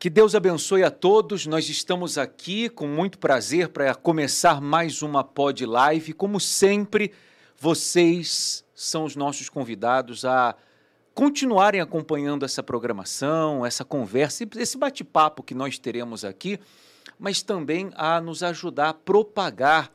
Que Deus abençoe a todos. Nós estamos aqui com muito prazer para começar mais uma Pod Live. Como sempre, vocês são os nossos convidados a continuarem acompanhando essa programação, essa conversa, esse bate-papo que nós teremos aqui, mas também a nos ajudar a propagar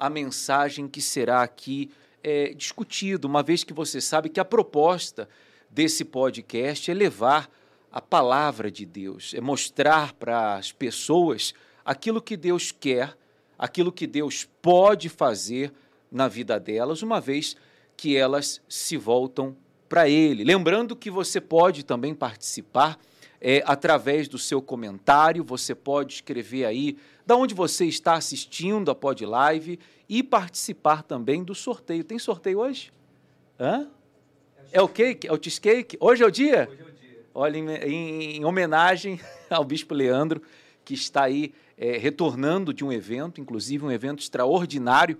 a mensagem que será aqui é, discutido, uma vez que você sabe que a proposta desse podcast é levar a palavra de Deus, é mostrar para as pessoas aquilo que Deus quer, aquilo que Deus pode fazer na vida delas, uma vez que elas se voltam para Ele. Lembrando que você pode também participar é, através do seu comentário, você pode escrever aí da onde você está assistindo a Pod Live e participar também do sorteio. Tem sorteio hoje? Hã? É o cake? É o cheesecake? Hoje é o dia? Hoje é o dia. Olha, em, em, em homenagem ao Bispo Leandro, que está aí é, retornando de um evento, inclusive um evento extraordinário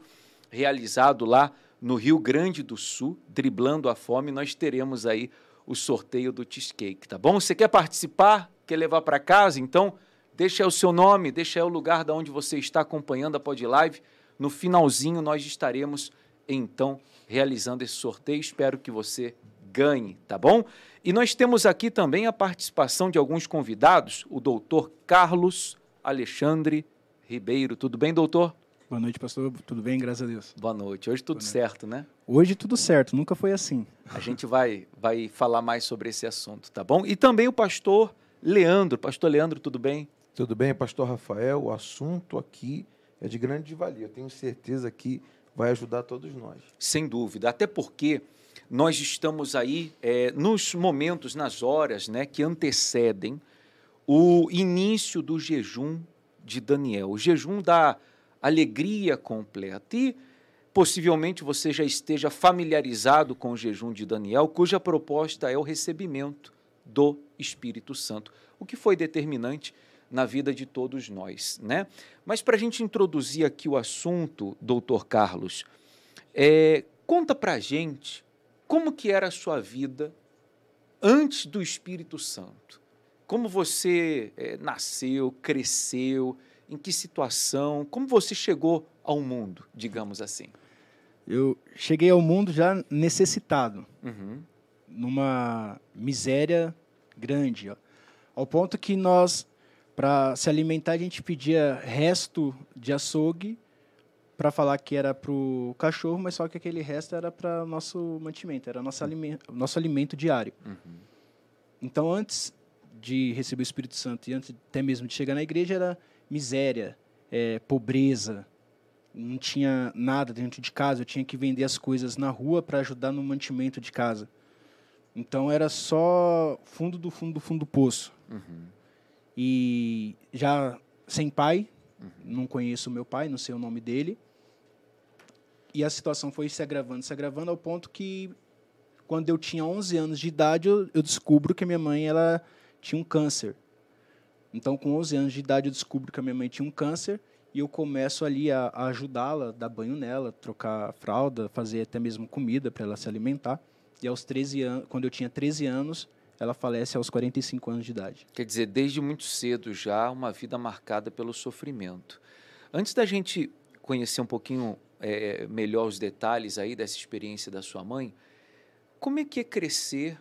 realizado lá no Rio Grande do Sul, driblando a fome, nós teremos aí o sorteio do cheesecake, tá bom? Você quer participar? Quer levar para casa? Então, deixa o seu nome, deixa o lugar da onde você está acompanhando a Pod Live. No finalzinho nós estaremos então realizando esse sorteio. Espero que você ganhe, tá bom? E nós temos aqui também a participação de alguns convidados, o doutor Carlos Alexandre Ribeiro. Tudo bem, doutor? Boa noite, pastor. Tudo bem, graças a Deus. Boa noite. Hoje tudo certo, né? Hoje tudo certo, nunca foi assim. A gente vai, vai falar mais sobre esse assunto, tá bom? E também o pastor Leandro. Pastor Leandro, tudo bem? Tudo bem, pastor Rafael. O assunto aqui é de grande valia. Eu tenho certeza que vai ajudar todos nós. Sem dúvida. Até porque nós estamos aí é, nos momentos, nas horas né, que antecedem o início do jejum de Daniel, o jejum da alegria completa. E possivelmente você já esteja familiarizado com o jejum de Daniel, cuja proposta é o recebimento do Espírito Santo, o que foi determinante na vida de todos nós. Né? Mas para a gente introduzir aqui o assunto, doutor Carlos, é, conta para gente como que era a sua vida antes do Espírito Santo? Como você é, nasceu, cresceu, em que situação, como você chegou ao mundo, digamos assim? Eu cheguei ao mundo já necessitado, uhum. numa miséria grande, ó, ao ponto que nós, para se alimentar, a gente pedia resto de açougue para falar que era para o cachorro, mas só que aquele resto era para nosso mantimento, era nosso alimento, nosso alimento diário. Uhum. Então, antes de receber o Espírito Santo e antes até mesmo de chegar na igreja, era miséria, é, pobreza, não tinha nada dentro de casa, eu tinha que vender as coisas na rua para ajudar no mantimento de casa. Então, era só fundo do fundo do fundo do poço. Uhum. E já sem pai, uhum. não conheço meu pai, não sei o nome dele. E a situação foi se agravando, se agravando ao ponto que quando eu tinha 11 anos de idade, eu, eu descubro que a minha mãe ela tinha um câncer. Então, com 11 anos de idade, eu descubro que a minha mãe tinha um câncer e eu começo ali a, a ajudá-la, dar banho nela, trocar fralda, fazer até mesmo comida para ela se alimentar. E aos 13 anos, quando eu tinha 13 anos, ela falece aos 45 anos de idade. Quer dizer, desde muito cedo já uma vida marcada pelo sofrimento. Antes da gente conhecer um pouquinho é, melhor os detalhes aí dessa experiência da sua mãe, como é que é crescer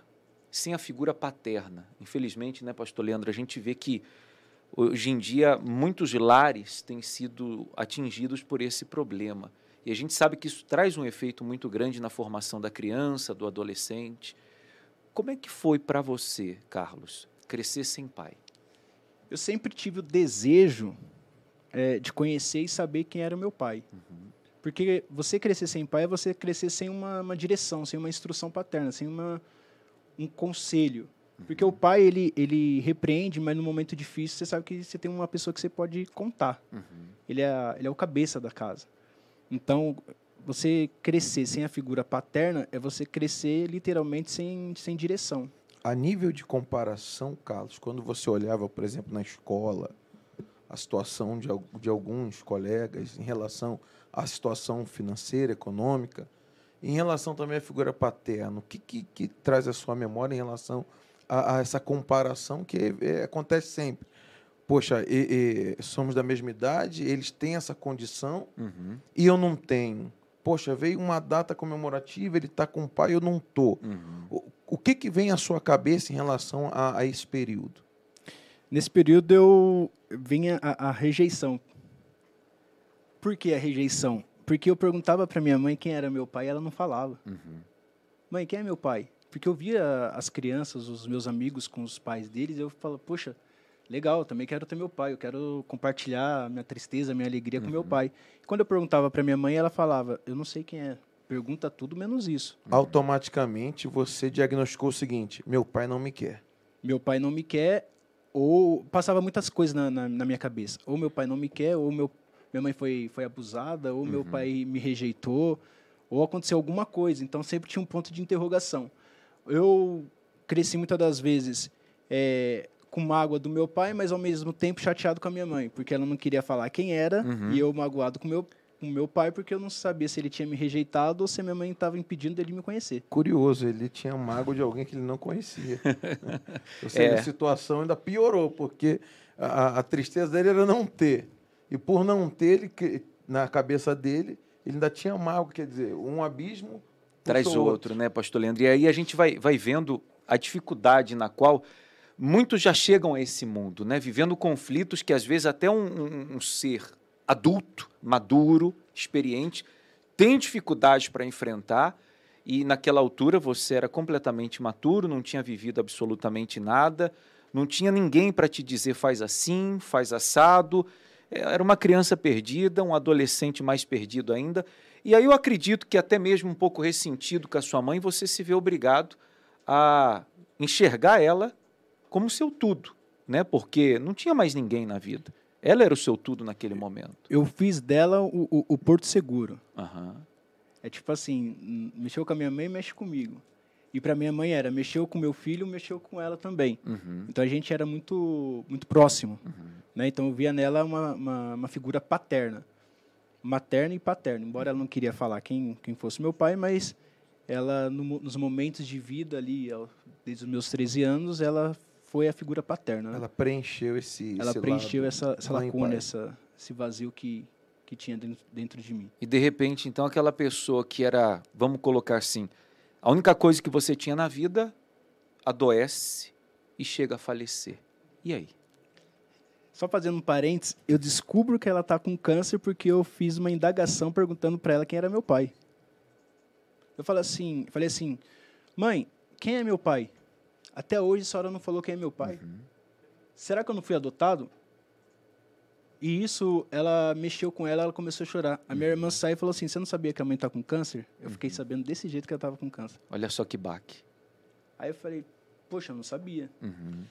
sem a figura paterna? Infelizmente, né, pastor Leandro, a gente vê que hoje em dia muitos lares têm sido atingidos por esse problema. E a gente sabe que isso traz um efeito muito grande na formação da criança, do adolescente. Como é que foi para você, Carlos, crescer sem pai? Eu sempre tive o desejo é, de conhecer e saber quem era o meu pai. Uhum. Porque você crescer sem pai é você crescer sem uma, uma direção, sem uma instrução paterna, sem uma, um conselho. Porque o pai, ele, ele repreende, mas no momento difícil você sabe que você tem uma pessoa que você pode contar. Uhum. Ele, é, ele é o cabeça da casa. Então, você crescer sem a figura paterna é você crescer literalmente sem, sem direção. A nível de comparação, Carlos, quando você olhava, por exemplo, na escola, a situação de, de alguns colegas em relação à situação financeira, econômica, em relação também à figura paterna, o que, que, que traz a sua memória em relação a, a essa comparação que é, acontece sempre. Poxa, e, e, somos da mesma idade, eles têm essa condição Uhum. e eu não tenho. Poxa, veio uma data comemorativa, ele está com o pai, eu não tô. Uhum. O, o que, que vem à sua cabeça em relação a, a esse período? Nesse período eu vinha a, a rejeição. Por que a rejeição? Porque eu perguntava para minha mãe quem era meu pai e ela não falava. Uhum. Mãe, quem é meu pai? Porque eu via as crianças, os meus amigos com os pais deles, eu falo, poxa, legal, também quero ter meu pai, eu quero compartilhar minha tristeza, minha alegria com meu pai. E quando eu perguntava para minha mãe, ela falava, eu não sei quem é. Pergunta tudo menos isso. Automaticamente você diagnosticou o seguinte: meu pai não me quer. Meu pai não me quer, ou passava muitas coisas na, na, na minha cabeça. Ou meu pai não me quer, ou meu, minha mãe foi, foi abusada, ou meu pai me rejeitou, ou aconteceu alguma coisa. Então sempre tinha um ponto de interrogação. Eu cresci muitas das vezes é, com mágoa do meu pai, mas ao mesmo tempo chateado com a minha mãe, porque ela não queria falar quem era, Uhum. e eu magoado com meu, com meu pai, porque eu não sabia se ele tinha me rejeitado ou se minha mãe estava impedindo dele me conhecer. Curioso, ele tinha mágoa de alguém que ele não conhecia. Ou seja, É. a situação ainda piorou, porque a, a tristeza dele era não ter. E por não ter, ele, na cabeça dele, ele ainda tinha mágoa, quer dizer, um abismo Traz puxou outro, né, pastor Leandro? E aí a gente vai, vai vendo a dificuldade na qual muitos já chegam a esse mundo, né? Vivendo conflitos que às vezes até um, um- um ser adulto, maduro, experiente, tem dificuldades para enfrentar. E naquela altura você era completamente maturo, não tinha vivido absolutamente nada, não tinha ninguém para te dizer faz assim, faz assado. É, Era uma criança perdida, um adolescente mais perdido ainda. E aí eu acredito que até mesmo um pouco ressentido com a sua mãe, você se vê obrigado a enxergar ela como seu tudo, né? Porque não tinha mais ninguém na vida. Ela era o seu tudo naquele momento. Eu fiz dela o, o, o porto seguro. Aham. É tipo assim, mexeu com a minha mãe, mexe comigo. E para minha mãe era, mexeu com meu filho, mexeu com ela também. Uhum. Então a gente era muito muito próximo. Né? Então eu via nela uma, uma, uma figura paterna. Materna e paterna. Embora ela não queria falar quem, quem fosse meu pai, mas ela, no nos momentos de vida ali, desde os meus 13 anos, ela foi a figura paterna. né? Ela preencheu esse. Ela esse preencheu lado essa, essa lacuna, essa, esse vazio que, que tinha dentro, dentro de mim. E de repente, então, aquela pessoa que era, vamos colocar assim, a única coisa que você tinha na vida adoece e chega a falecer. E aí? Só fazendo um parênteses, eu descubro que ela está com câncer porque eu fiz uma indagação perguntando para ela quem era meu pai. Eu falei assim, falei assim, mãe, quem é meu pai? Até hoje a senhora não falou quem é meu pai. Será que eu não fui adotado? E isso, ela mexeu com ela, ela começou a chorar. A minha irmã saiu e falou assim, você não sabia que a mãe está com câncer? Eu fiquei sabendo desse jeito que ela estava com câncer. Olha só que baque. Aí eu falei, poxa, eu não sabia. Uhum.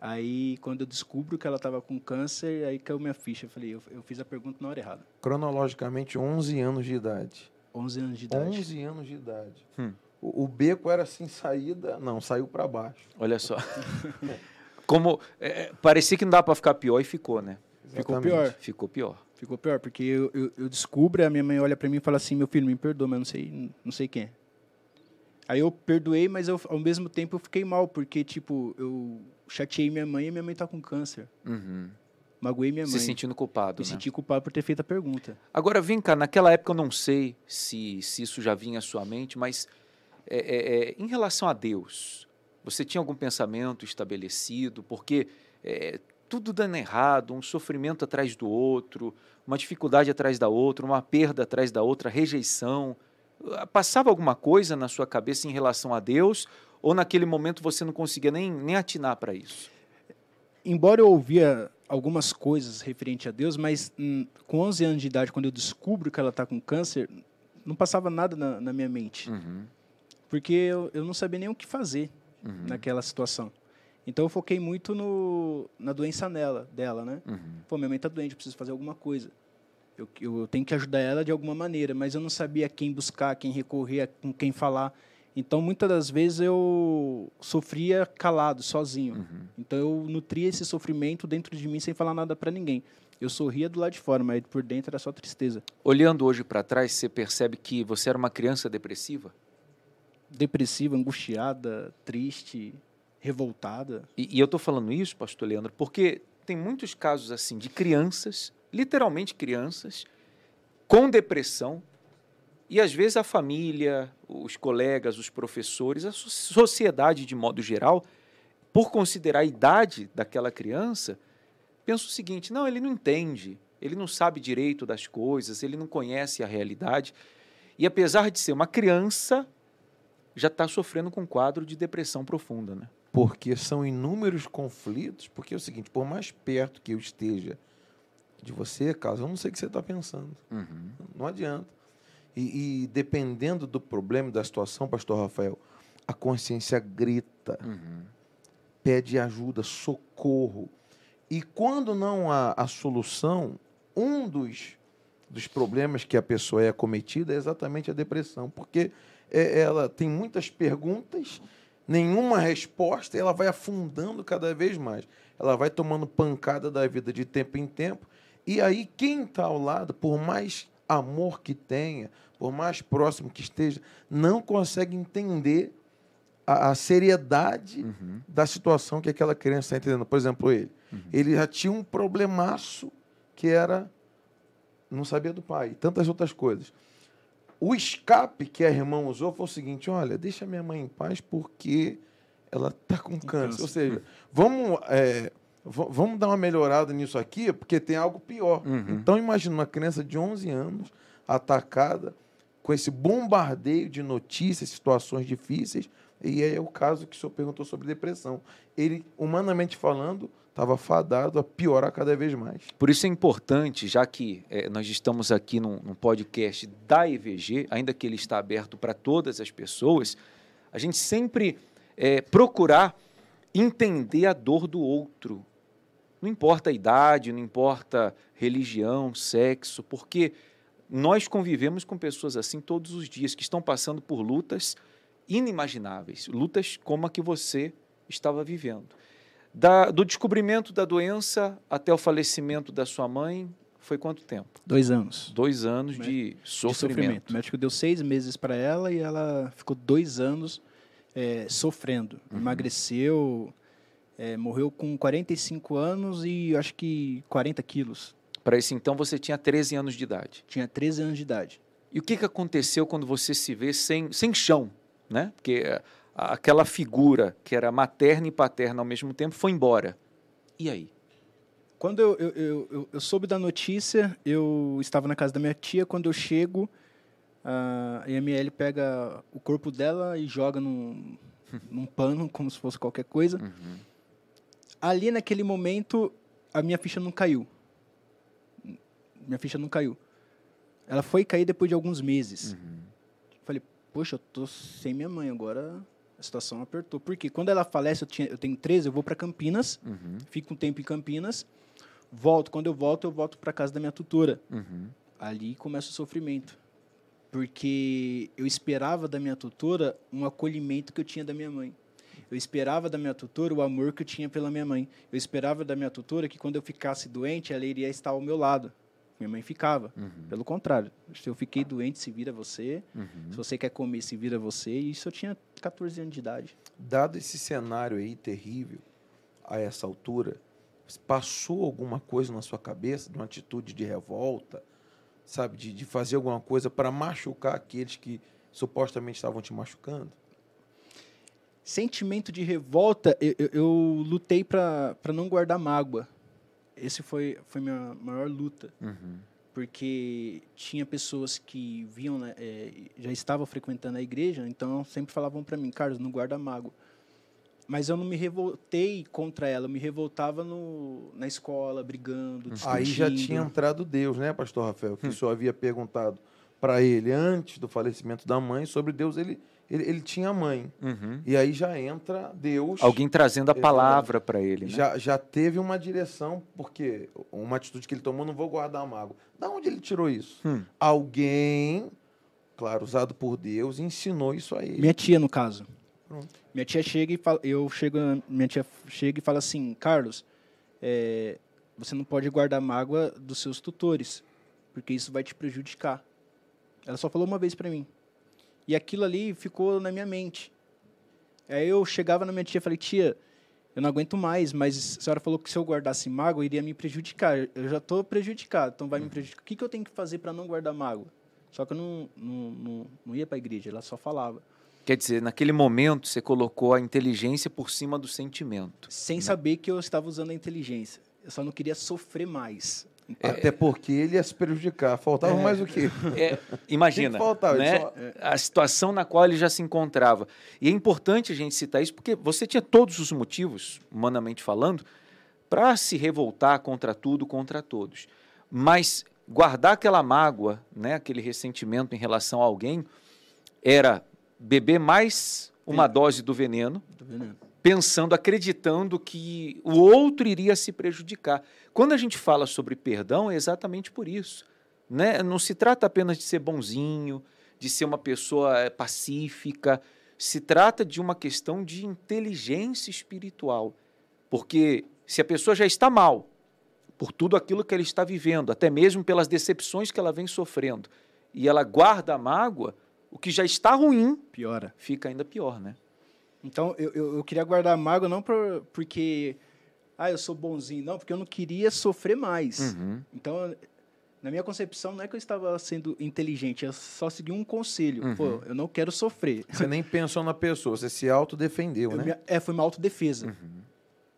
Aí, quando eu descubro que ela estava com câncer, aí caiu minha ficha. Eu falei, eu, eu fiz a pergunta na hora errada. Cronologicamente, 11 anos de idade. 11 anos de idade. 11 anos de idade. Hum. O, o beco era assim, saída. Não, saiu para baixo. Olha só. Como é, parecia que não dava para ficar pior e ficou, né? Ficou pior. Ficou pior. Ficou pior, porque eu, eu, eu descubro, a minha mãe olha pra mim e fala assim, meu filho, me perdoa, mas eu não sei, não sei quem é. Aí eu perdoei, mas eu, ao mesmo tempo eu fiquei mal, porque, tipo, eu chateei minha mãe e minha mãe tá com câncer. Uhum. Magoei minha Se mãe. sentindo culpado, Me né? senti culpado por ter feito a pergunta. Agora, vem cá, naquela época eu não sei se, se isso já vinha à sua mente, mas é, é, é, em relação a Deus, você tinha algum pensamento estabelecido? Porque é, tudo dando errado, um sofrimento atrás do outro, uma dificuldade atrás da outra, uma perda atrás da outra, rejeição. Ah, Passava alguma coisa na sua cabeça em relação a Deus? Ou naquele momento você não conseguia nem, nem atinar para isso? Embora eu ouvia algumas coisas referente a Deus, mas hum, com 11 anos de idade, quando eu descubro que ela tá com câncer, não passava nada na, na minha mente. Uhum, Porque eu, eu não sabia nem o que fazer. uhum, naquela situação. Então eu foquei muito no, na doença nela, dela, né? uhum. Pô, minha mãe tá doente, eu preciso fazer alguma coisa. Eu, eu tenho que ajudar ela de alguma maneira, mas eu não sabia quem buscar, quem recorrer, com quem falar. Então, muitas das vezes eu sofria calado, sozinho. Uhum. Então, eu nutria esse sofrimento dentro de mim sem falar nada para ninguém. Eu sorria do lado de fora, mas por dentro era só tristeza. Olhando hoje para trás, você percebe que você era uma criança depressiva? Depressiva, angustiada, triste. Revoltada. E, e eu estou falando isso, pastor Leandro, porque tem muitos casos assim de crianças, literalmente crianças, com depressão, e às vezes a família, os colegas, os professores, a sociedade de modo geral, por considerar a idade daquela criança, pensa o seguinte: não, ele não entende, ele não sabe direito das coisas, ele não conhece a realidade. E apesar de ser uma criança, já está sofrendo com um quadro de depressão profunda, né? Porque são inúmeros conflitos, porque é o seguinte, por mais perto que eu esteja de você, Carlos, eu não sei o que você está pensando. Uhum. Não adianta. E, e, dependendo do problema, da situação, pastor Rafael, a consciência grita, uhum. pede ajuda, socorro. E quando não há a solução, um dos, dos problemas que a pessoa é acometida é exatamente a depressão, porque é, ela tem muitas perguntas, nenhuma resposta, e ela vai afundando cada vez mais. Ela vai tomando pancada da vida de tempo em tempo, e aí quem está ao lado, por mais amor que tenha, por mais próximo que esteja, não consegue entender a, a seriedade uhum. da situação que aquela criança está entendendo. Por exemplo, ele. Uhum. Ele já tinha um problemaço que era não sabia do pai, tantas outras coisas. O escape que a irmã usou foi o seguinte: olha, deixa minha mãe em paz porque ela está com câncer. Ou seja, vamos, é, vamos dar uma melhorada nisso aqui, porque tem algo pior. Uhum. Então, imagina uma criança de 11 anos atacada com esse bombardeio de notícias, situações difíceis. E é o caso que o senhor perguntou sobre depressão. Ele, humanamente falando, estava fadado a piorar cada vez mais. Por isso é importante, já que é, nós estamos aqui num, num, podcast da EVG, ainda que ele está aberto para todas as pessoas, a gente sempre é, procurar entender a dor do outro. Não importa a idade, não importa religião, sexo, porque nós convivemos com pessoas assim todos os dias, que estão passando por lutas inimagináveis, lutas como a que você estava vivendo. Da, do descobrimento da doença até o falecimento da sua mãe, foi quanto tempo? Dois anos. Dois anos de, de sofrimento. sofrimento. O médico deu seis meses para ela e ela ficou dois anos é, sofrendo. Uhum. Emagreceu, é, morreu com 45 anos e acho que 40 quilos. Para isso, então, você tinha 13 anos de idade? Tinha 13 anos de idade. E o que, que aconteceu quando você se vê sem, sem chão? Né? Porque é, aquela figura que era materna e paterna ao mesmo tempo foi embora. E aí? Quando eu, eu, eu, eu, soube da notícia, eu estava na casa da minha tia. Quando eu chego, a ML pega o corpo dela e joga num, num pano, como se fosse qualquer coisa. Uhum. Ali, naquele momento, a minha ficha não caiu. Minha ficha não caiu. Ela foi cair depois de alguns meses. Uhum. Falei, poxa, eu tô sem minha mãe agora a situação apertou. Porque quando ela falece, eu, tinha, eu tenho 13, eu vou para Campinas, uhum. fico um tempo em Campinas, volto. Quando eu volto, eu volto para casa da minha tutora. Uhum. Ali começa o sofrimento. Porque eu esperava da minha tutora um acolhimento que eu tinha da minha mãe. Eu esperava da minha tutora o amor que eu tinha pela minha mãe. Eu esperava da minha tutora que quando eu ficasse doente, ela iria estar ao meu lado. Minha mãe ficava. Uhum. Pelo contrário, se eu fiquei doente, se vira você. Uhum. Se você quer comer, se vira você. E isso eu tinha 14 anos de idade. Dado esse cenário aí terrível, a essa altura, passou alguma coisa na sua cabeça, de uma atitude de revolta, sabe, de, de fazer alguma coisa para machucar aqueles que supostamente estavam te machucando? Sentimento de revolta, eu, eu, eu lutei para não guardar mágoa esse foi foi minha maior luta uhum. porque tinha pessoas que viam né, é, já estavam frequentando a igreja então sempre falavam para mim Carlos não guarda mágoa mas eu não me revoltei contra ela eu me revoltava no, na escola brigando discutindo. aí já tinha entrado Deus né pastor Rafael que hum. o senhor havia perguntado para ele antes do falecimento da mãe sobre Deus ele ele, ele tinha mãe. Uhum. E aí já entra Deus. Alguém trazendo a palavra para ele. Né? Já, já teve uma direção, porque uma atitude que ele tomou, não vou guardar a mágoa. Da onde ele tirou isso? Hum. Alguém, claro, usado por Deus, ensinou isso a ele. Minha tia, no caso. Pronto. Minha tia chega e fala, eu chego, minha tia chega e fala assim, Carlos, é, você não pode guardar mágoa dos seus tutores, porque isso vai te prejudicar. Ela só falou uma vez para mim. E aquilo ali ficou na minha mente. Aí eu chegava na minha tia e falei, tia, eu não aguento mais, mas a senhora falou que se eu guardasse mágoa, iria me prejudicar. Eu já estou prejudicado, então vai me prejudicar. O que, que eu tenho que fazer para não guardar mágoa? Só que eu não, não, não, não ia para a igreja, ela só falava. Quer dizer, naquele momento você colocou a inteligência por cima do sentimento. Sem saber que eu estava usando a inteligência. Eu só não queria sofrer mais. É, Até porque ele ia se prejudicar. Faltava é, mais o quê? É, imagina faltava, né? Só... a situação na qual ele já se encontrava. E é importante a gente citar isso porque você tinha todos os motivos, humanamente falando, para se revoltar contra tudo, contra todos. Mas guardar aquela mágoa, né, aquele ressentimento em relação a alguém, era beber mais uma dose do veneno, do veneno, pensando, acreditando que o outro iria se prejudicar. Quando a gente fala sobre perdão, é exatamente por isso. Né? Não se trata apenas de ser bonzinho, de ser uma pessoa eh, pacífica, se trata de uma questão de inteligência espiritual. Porque se a pessoa já está mal, por tudo aquilo que ela está vivendo, até mesmo pelas decepções que ela vem sofrendo, e ela guarda a mágoa, o que já está ruim piora. Fica ainda pior, né? Então, eu, eu, eu queria guardar a mágoa não por, porque, ah, eu sou bonzinho, não, porque eu não queria sofrer mais. Uhum. Então, na minha concepção, não é que eu estava sendo inteligente, eu só segui um conselho. Uhum. Pô, eu não quero sofrer. Você nem pensou na pessoa, você se autodefendeu, né? Me, é, foi uma autodefesa. Uhum.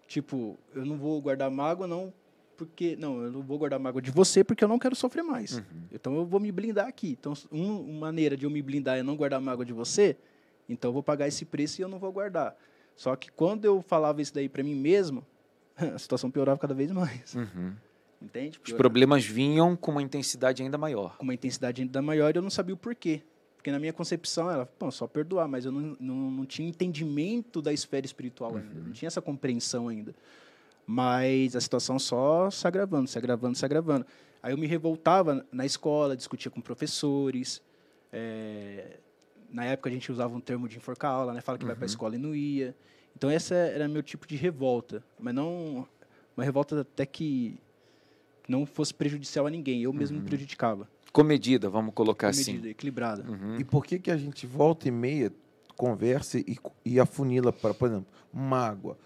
Tipo, eu não vou guardar mágoa, não porque não, eu não vou guardar mágoa de você porque eu não quero sofrer mais. Uhum. Então eu vou me blindar aqui. Então, um, uma maneira de eu me blindar é não guardar mágoa de você, então eu vou pagar esse preço e eu não vou guardar. Só que quando eu falava isso daí para mim mesmo, a situação piorava cada vez mais. Uhum. Entende? Piorava. Os problemas vinham com uma intensidade ainda maior. Com uma intensidade ainda maior e eu não sabia o porquê. Porque na minha concepção era, pô, só perdoar, mas eu não, não, não tinha entendimento da esfera espiritual uhum. ainda, não tinha essa compreensão ainda. Mas a situação só se agravando, se agravando, se agravando. Aí eu me revoltava na escola, discutia com professores. É... Na época a gente usava um termo de enforcar aula, né? Fala que uhum. vai para a escola e não ia. Então essa era meu tipo de revolta, mas não uma revolta até que não fosse prejudicial a ninguém. Eu mesmo uhum. me prejudicava. Comedida, vamos colocar Comedida, assim. equilibrada. Uhum. E por que que a gente volta e meia conversa e, e afunila para, por exemplo, mágoa?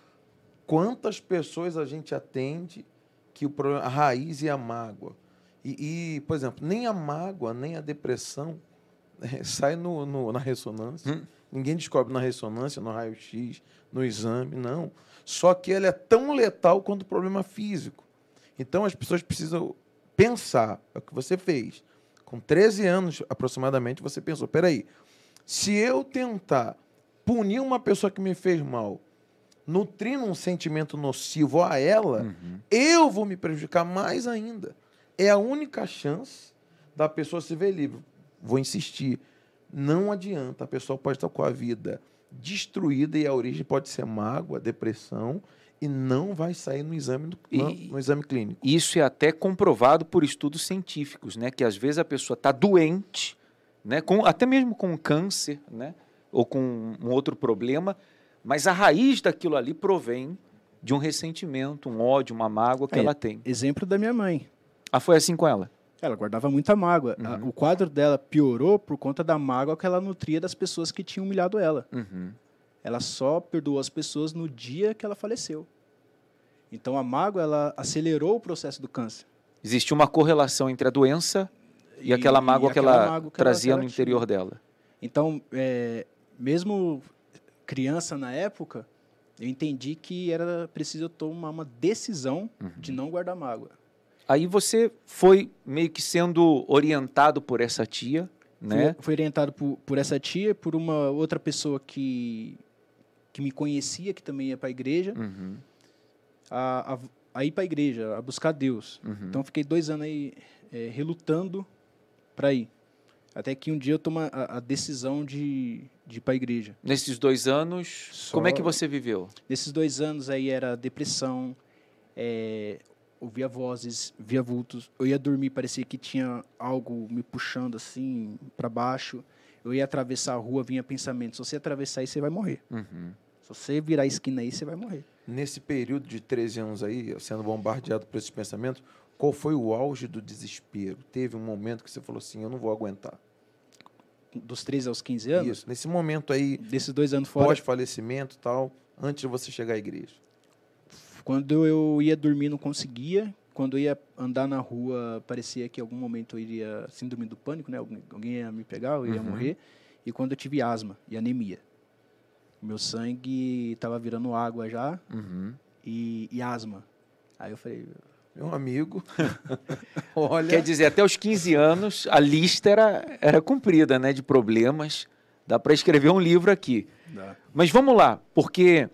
quantas pessoas a gente atende que o problema, a raiz é a mágoa. E, e por exemplo, nem a mágoa, nem a depressão sai no, no, na ressonância. Hum. Ninguém descobre na ressonância, no raio-x, no exame, não. Só que ela é tão letal quanto o problema físico. Então as pessoas precisam pensar, é o que você fez. Com 13 anos aproximadamente, você pensou: peraí, se eu tentar punir uma pessoa que me fez mal nutrindo um sentimento nocivo a ela, uhum. eu vou me prejudicar mais ainda. É a única chance da pessoa se ver livre. Vou insistir. Não adianta. A pessoa pode estar com a vida destruída e a origem pode ser mágoa, depressão e não vai sair no exame, do, no, no exame clínico. Isso é até comprovado por estudos científicos, né? Que às vezes a pessoa está doente, né? Com, até mesmo com câncer, né? Ou com um outro problema, mas a raiz daquilo ali provém de um ressentimento, um ódio, uma mágoa que é, ela tem. Exemplo da minha mãe. Ah, foi assim com ela? Ela guardava muita mágoa. Uhum. O quadro dela piorou por conta da mágoa que ela nutria das pessoas que tinham humilhado ela. Uhum. Ela só perdoou as pessoas no dia que ela faleceu. Então a mágoa ela acelerou o processo do câncer. Existe uma correlação entre a doença e, e aquela mágoa, e que, ela mágoa que, trazia ela no interior dela. Então, é, mesmo criança na época, eu entendi que era preciso tomar uma decisão uhum. de não guardar mágoa. Aí você foi meio que sendo orientado por essa tia, né? Fui, orientado por, por essa tia, por uma outra pessoa que, que me conhecia, que também ia para a igreja, uhum. a, a, a, ir para a igreja, a buscar Deus. Uhum. Então fiquei dois anos aí é, relutando para ir. Até que um dia eu tomo a, a decisão de, de ir para a igreja. Nesses dois anos, Só... como é que você viveu? Nesses dois anos aí era depressão, é, ouvia vozes, via vultos. Eu ia dormir, parecia que tinha algo me puxando assim para baixo. Eu ia atravessar a rua, vinha pensamento: se você atravessar aí, você vai morrer. Uhum. Se você virar a esquina aí, você vai morrer. Nesse período de 13 anos aí, sendo bombardeado por esses pensamentos, qual foi o auge do desespero? Teve um momento que você falou assim: eu não vou aguentar. dos 13 aos 15 anos. Isso, nesse momento aí, desses dois anos fora. Pós-falecimento tal, antes de você chegar à igreja. Quando eu ia dormir, não conseguia. Quando eu ia andar na rua, parecia que em algum momento eu iria síndrome do pânico, né? Alguém, ia me pegar, eu ia uhum. morrer. E quando eu tive asma e anemia. Meu sangue estava virando água já uhum. e, e asma. Aí eu falei, meu amigo. Olha. Quer dizer, até os 15 anos, a lista era, era cumprida, né? De problemas. Dá para escrever um livro aqui. Dá. Mas vamos lá, porque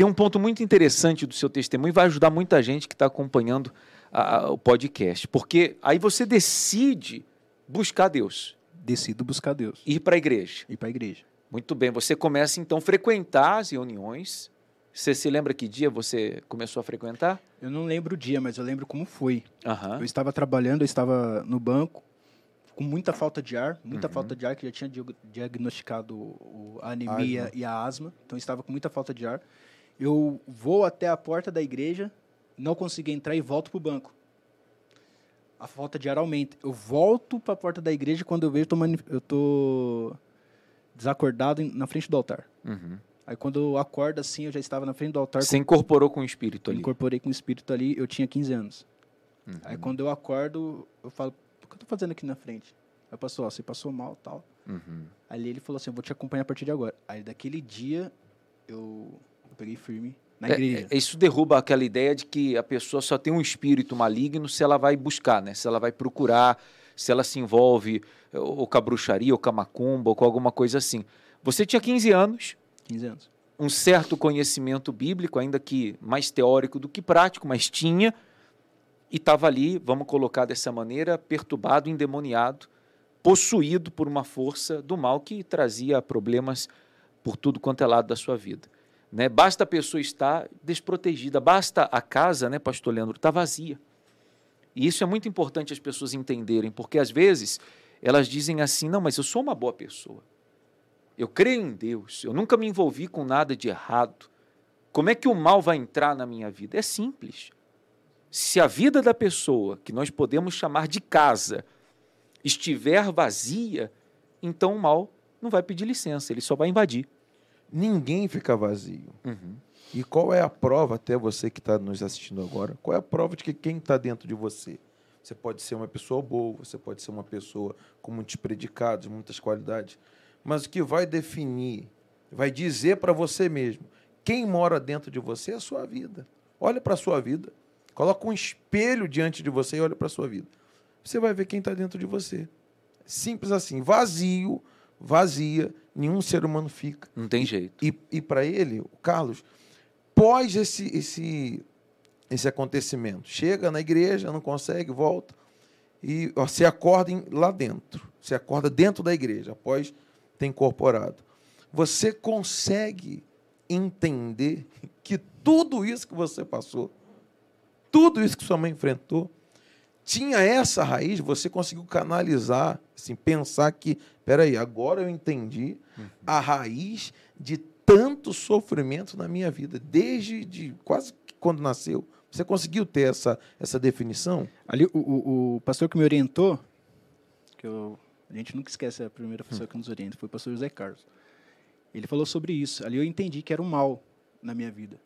tem um ponto muito interessante do seu testemunho e vai ajudar muita gente que está acompanhando a, a, o podcast. Porque aí você decide buscar Deus. Decido buscar Deus. Ir para a igreja. Ir para a igreja. Muito bem. Você começa então a frequentar as reuniões você se lembra que dia você começou a frequentar? Eu não lembro o dia, mas eu lembro como foi. Uhum. Eu estava trabalhando, eu estava no banco, com muita falta de ar, muita uhum. falta de ar, que já tinha diagnosticado a anemia asma. e a asma, então eu estava com muita falta de ar. Eu vou até a porta da igreja, não consegui entrar e volto para o banco. A falta de ar aumenta. Eu volto para a porta da igreja quando eu vejo eu estou desacordado na frente do altar. Uhum. Aí quando eu acordo assim, eu já estava na frente do altar. Você com... incorporou com o espírito ali? Incorporei com o espírito ali, eu tinha 15 anos. Uhum. Aí quando eu acordo, eu falo, o que eu tô fazendo aqui na frente? Aí passou, ó, você passou mal tal. Uhum. Aí ele falou assim, eu vou te acompanhar a partir de agora. Aí daquele dia, eu peguei firme na é, igreja. É, isso derruba aquela ideia de que a pessoa só tem um espírito maligno se ela vai buscar, né? Se ela vai procurar, se ela se envolve ou com a bruxaria, ou com a macumba, ou com alguma coisa assim. Você tinha 15 anos, 15 anos. Um certo conhecimento bíblico, ainda que mais teórico do que prático, mas tinha, e estava ali, vamos colocar dessa maneira, perturbado, endemoniado, possuído por uma força do mal que trazia problemas por tudo quanto é lado da sua vida. Né? Basta a pessoa estar desprotegida, basta a casa, né, pastor Leandro, estar tá vazia. E isso é muito importante as pessoas entenderem, porque às vezes elas dizem assim: não, mas eu sou uma boa pessoa. Eu creio em Deus, eu nunca me envolvi com nada de errado. Como é que o mal vai entrar na minha vida? É simples. Se a vida da pessoa, que nós podemos chamar de casa, estiver vazia, então o mal não vai pedir licença, ele só vai invadir. Ninguém fica vazio. Uhum. E qual é a prova, até você que está nos assistindo agora, qual é a prova de que quem está dentro de você? Você pode ser uma pessoa boa, você pode ser uma pessoa com muitos predicados, muitas qualidades, mas o que vai definir, vai dizer para você mesmo, quem mora dentro de você é a sua vida. Olha para a sua vida, coloca um espelho diante de você e olha para a sua vida. Você vai ver quem está dentro de você. Simples assim, vazio, vazia, nenhum ser humano fica. Não tem jeito. E, e para ele, o Carlos, pós esse, esse, esse acontecimento, chega na igreja, não consegue, volta, e ó, se acorda lá dentro. Se acorda dentro da igreja, após tem incorporado. Você consegue entender que tudo isso que você passou, tudo isso que sua mãe enfrentou, tinha essa raiz, você conseguiu canalizar, assim, pensar que, peraí, agora eu entendi a raiz de tanto sofrimento na minha vida, desde de, quase quando nasceu. Você conseguiu ter essa, essa definição? Ali, o, o, o pastor que me orientou, que eu a gente nunca esquece a primeira pessoa que nos orienta, foi o pastor José Carlos. Ele falou sobre isso. Ali eu entendi que era um mal na minha vida.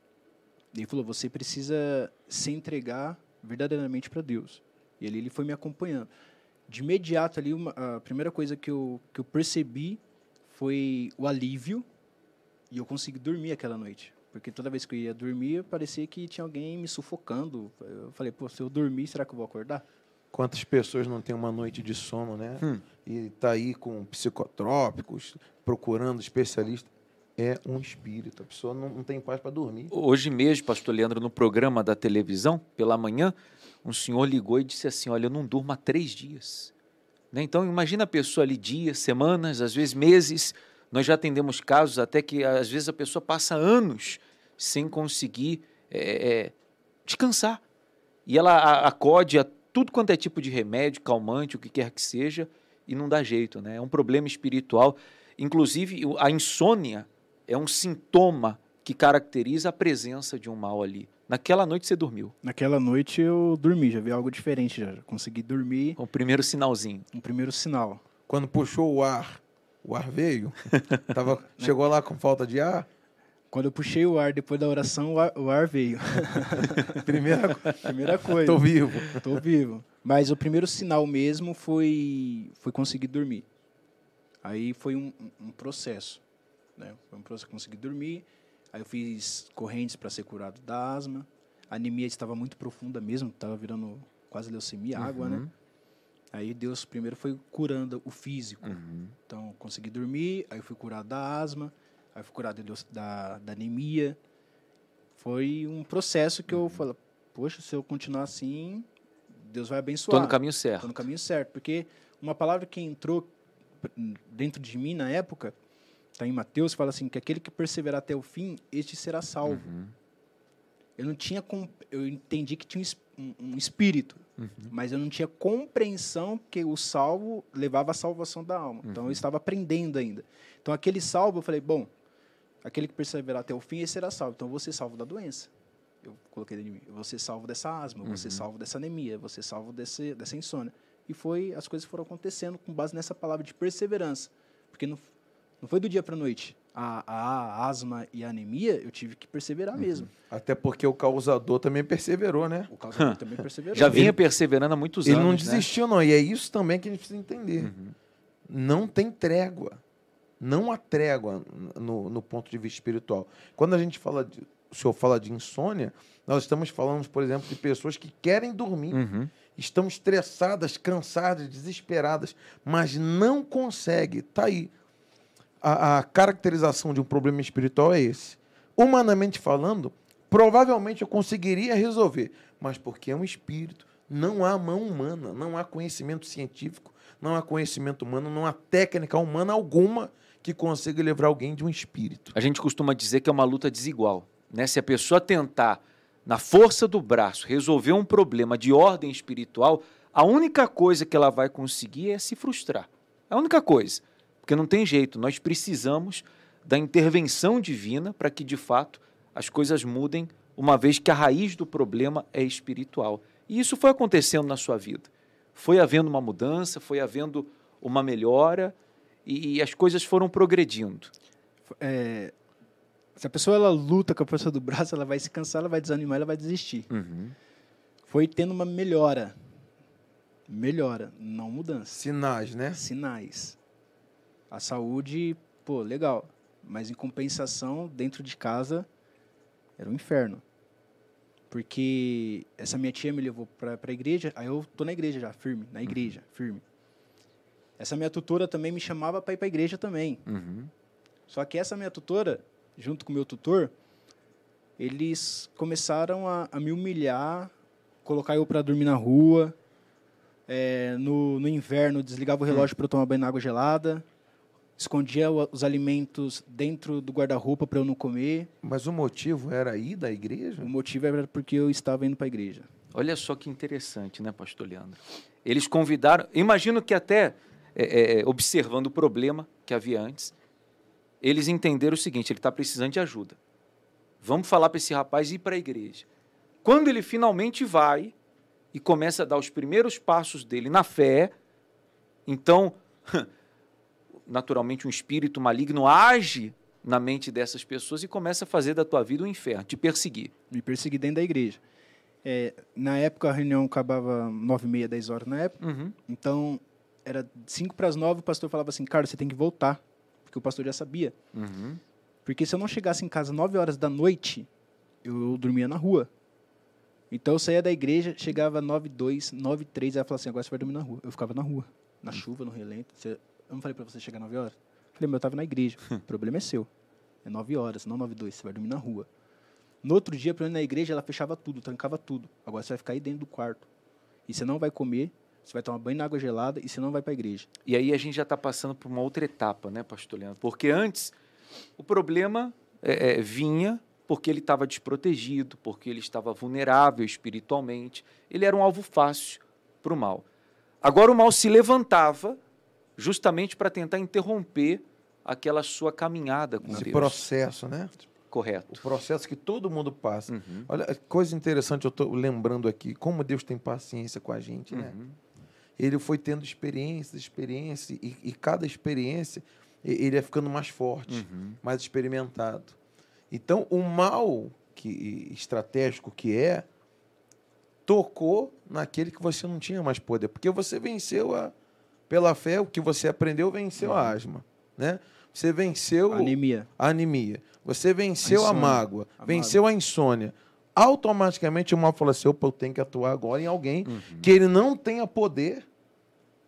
Ele falou: você precisa se entregar verdadeiramente para Deus. E ali ele foi me acompanhando. De imediato ali, uma, a primeira coisa que eu, que eu percebi foi o alívio e eu consegui dormir aquela noite. Porque toda vez que eu ia dormir, parecia que tinha alguém me sufocando. Eu falei, pô, se eu dormir, será que eu vou acordar? Quantas pessoas não têm uma noite de sono, né? Hum. E está aí com psicotrópicos, procurando especialista. É um espírito. A pessoa não, não tem paz para dormir. Hoje mesmo, pastor Leandro, no programa da televisão, pela manhã, um senhor ligou e disse assim: Olha, eu não durmo há três dias. Né? Então, imagina a pessoa ali dias, semanas, às vezes meses. Nós já atendemos casos até que, às vezes, a pessoa passa anos sem conseguir é, é, descansar. E ela acode a tudo quanto é tipo de remédio, calmante, o que quer que seja, e não dá jeito, né? É um problema espiritual. Inclusive, a insônia é um sintoma que caracteriza a presença de um mal ali. Naquela noite você dormiu? Naquela noite eu dormi, já vi algo diferente, já consegui dormir. O primeiro sinalzinho. Um primeiro sinal. Quando puxou o ar, O ar veio? Tava, chegou lá com falta de ar? Quando eu puxei o ar depois da oração, o ar, o ar veio. Primeira, Primeira coisa. Tô vivo. Tô vivo. Mas o primeiro sinal mesmo foi, foi conseguir dormir. Aí foi um, um processo. Né? Foi um processo, consegui dormir. Aí eu fiz correntes para ser curado da asma. A anemia estava muito profunda mesmo, estava virando quase leucemia, uhum. água, né? Aí Deus primeiro foi curando o físico. Uhum. Então, consegui dormir, aí fui curado da asma, aí fui curado da, da anemia. Foi um processo que eu falei, poxa, se eu continuar assim, Deus vai abençoar. Estou no caminho certo. Estou no caminho certo, porque uma palavra que entrou dentro de mim na época, está em Mateus, fala assim, que aquele que perseverar até o fim, este será salvo. Uhum. Eu não tinha, eu entendi que tinha um, um espírito, uhum. mas eu não tinha compreensão que o salvo levava à salvação da alma. Uhum. Então eu uhum. estava aprendendo ainda. Então aquele salvo, eu falei, bom, aquele que perseverar até o fim, esse será salvo. Então eu vou ser salvo da doença. Eu coloquei de mim, eu vou ser salvo dessa asma, eu vou ser uhum. salvo dessa anemia, eu vou ser salvo desse, dessa insônia. E foi, as coisas foram acontecendo com base nessa palavra de perseverança. Porque não, não foi do dia para a noite. A, a, asma e a anemia, eu tive que perseverar uhum. mesmo. Até porque o causador também perseverou, né? O causador também perseverou. Já vinha perseverando há muitos ele anos. Ele não né? desistiu, né? não. E é isso também que a gente precisa entender. Uhum. Não tem trégua. Não há trégua no, no ponto de vista espiritual. Quando a gente fala de, o senhor fala de insônia, nós estamos falando, por exemplo, de pessoas que querem dormir. Uhum estão estressadas, cansadas, desesperadas, mas não conseguem. Está aí. A, caracterização de um problema espiritual é esse. Humanamente falando, provavelmente eu conseguiria resolver, mas porque é um espírito, não há mão humana, não há conhecimento científico, não há conhecimento humano, não há técnica humana alguma que consiga livrar alguém de um espírito. A gente costuma dizer que é uma luta desigual. Né? Se a pessoa tentar na força do braço, resolver um problema de ordem espiritual, a única coisa que ela vai conseguir é se frustrar. A única coisa. Porque não tem jeito, nós precisamos da intervenção divina para que, de fato, as coisas mudem, uma vez que a raiz do problema é espiritual. E isso foi acontecendo na sua vida. Foi havendo uma mudança, foi havendo uma melhora e, e as coisas foram progredindo. É, se a pessoa ela luta com a força do braço, ela vai se cansar, ela vai desanimar, ela vai desistir. Uhum. Foi tendo uma melhora. Melhora, não mudança. Sinais, né? Sinais. A saúde, pô, legal. Mas em compensação, dentro de casa, era um inferno. Porque essa minha tia me levou para a igreja, aí eu tô na igreja já, firme, na igreja, uhum. firme. Essa minha tutora também me chamava para ir para a igreja também. Uhum. Só que essa minha tutora, junto com o meu tutor, eles começaram a, a me humilhar, colocar eu para dormir na rua. É, no, no inverno, desligava o relógio hum. para eu tomar banho na água gelada. Escondia os alimentos dentro do guarda-roupa para eu não comer. Mas o motivo era ir da igreja? O motivo era porque eu estava indo para a igreja. Olha só que interessante, né, pastor Leandro? Eles convidaram, imagino que até é, é, observando o problema que havia antes, eles entenderam o seguinte: ele está precisando de ajuda. Vamos falar para esse rapaz ir para a igreja. Quando ele finalmente vai e começa a dar os primeiros passos dele na fé, então, naturalmente, um espírito maligno age na mente dessas pessoas e começa a fazer da tua vida um inferno, te perseguir. Me perseguir dentro da igreja. É, na época, a reunião acabava nove e meia, dez horas na época. Uhum. Então, era cinco para as nove, o pastor falava assim, cara, você tem que voltar porque o pastor já sabia. Uhum. Porque se eu não chegasse em casa 9 horas da noite, eu dormia na rua. Então eu saía da igreja, chegava 9 2, 9 3, ela falava assim, agora você vai dormir na rua. Eu ficava na rua, na chuva, no relento. Não falei para você chegar 9 horas? Eu falei, meu, eu estava na igreja. o problema é seu. É 9 horas, não 9 2, você vai dormir na rua. No outro dia, para na igreja, ela fechava tudo, trancava tudo. Agora você vai ficar aí dentro do quarto. E você não vai comer, você vai tomar banho na água gelada e você não vai para a igreja. E aí a gente já está passando por uma outra etapa, né, pastor Leandro? Porque antes o problema é, é, vinha porque ele estava desprotegido, porque ele estava vulnerável espiritualmente. Ele era um alvo fácil para o mal. Agora o mal se levantava justamente para tentar interromper aquela sua caminhada com Esse Deus. processo, né? Correto. O processo que todo mundo passa. Uhum. Olha, coisa interessante, eu estou lembrando aqui, como Deus tem paciência com a gente, né? Uhum ele foi tendo experiências, experiências, e, e cada experiência ele é ficando mais forte, uhum. mais experimentado. Então, o mal que estratégico que é, tocou naquele que você não tinha mais poder, porque você venceu a pela fé, o que você aprendeu venceu a uhum. asma, né? Você venceu a anemia. A anemia. Você venceu a, a mágoa, a venceu mágoa. a insônia. Automaticamente o mal falou assim: opa, eu tenho que atuar agora em alguém uhum. que ele não tenha poder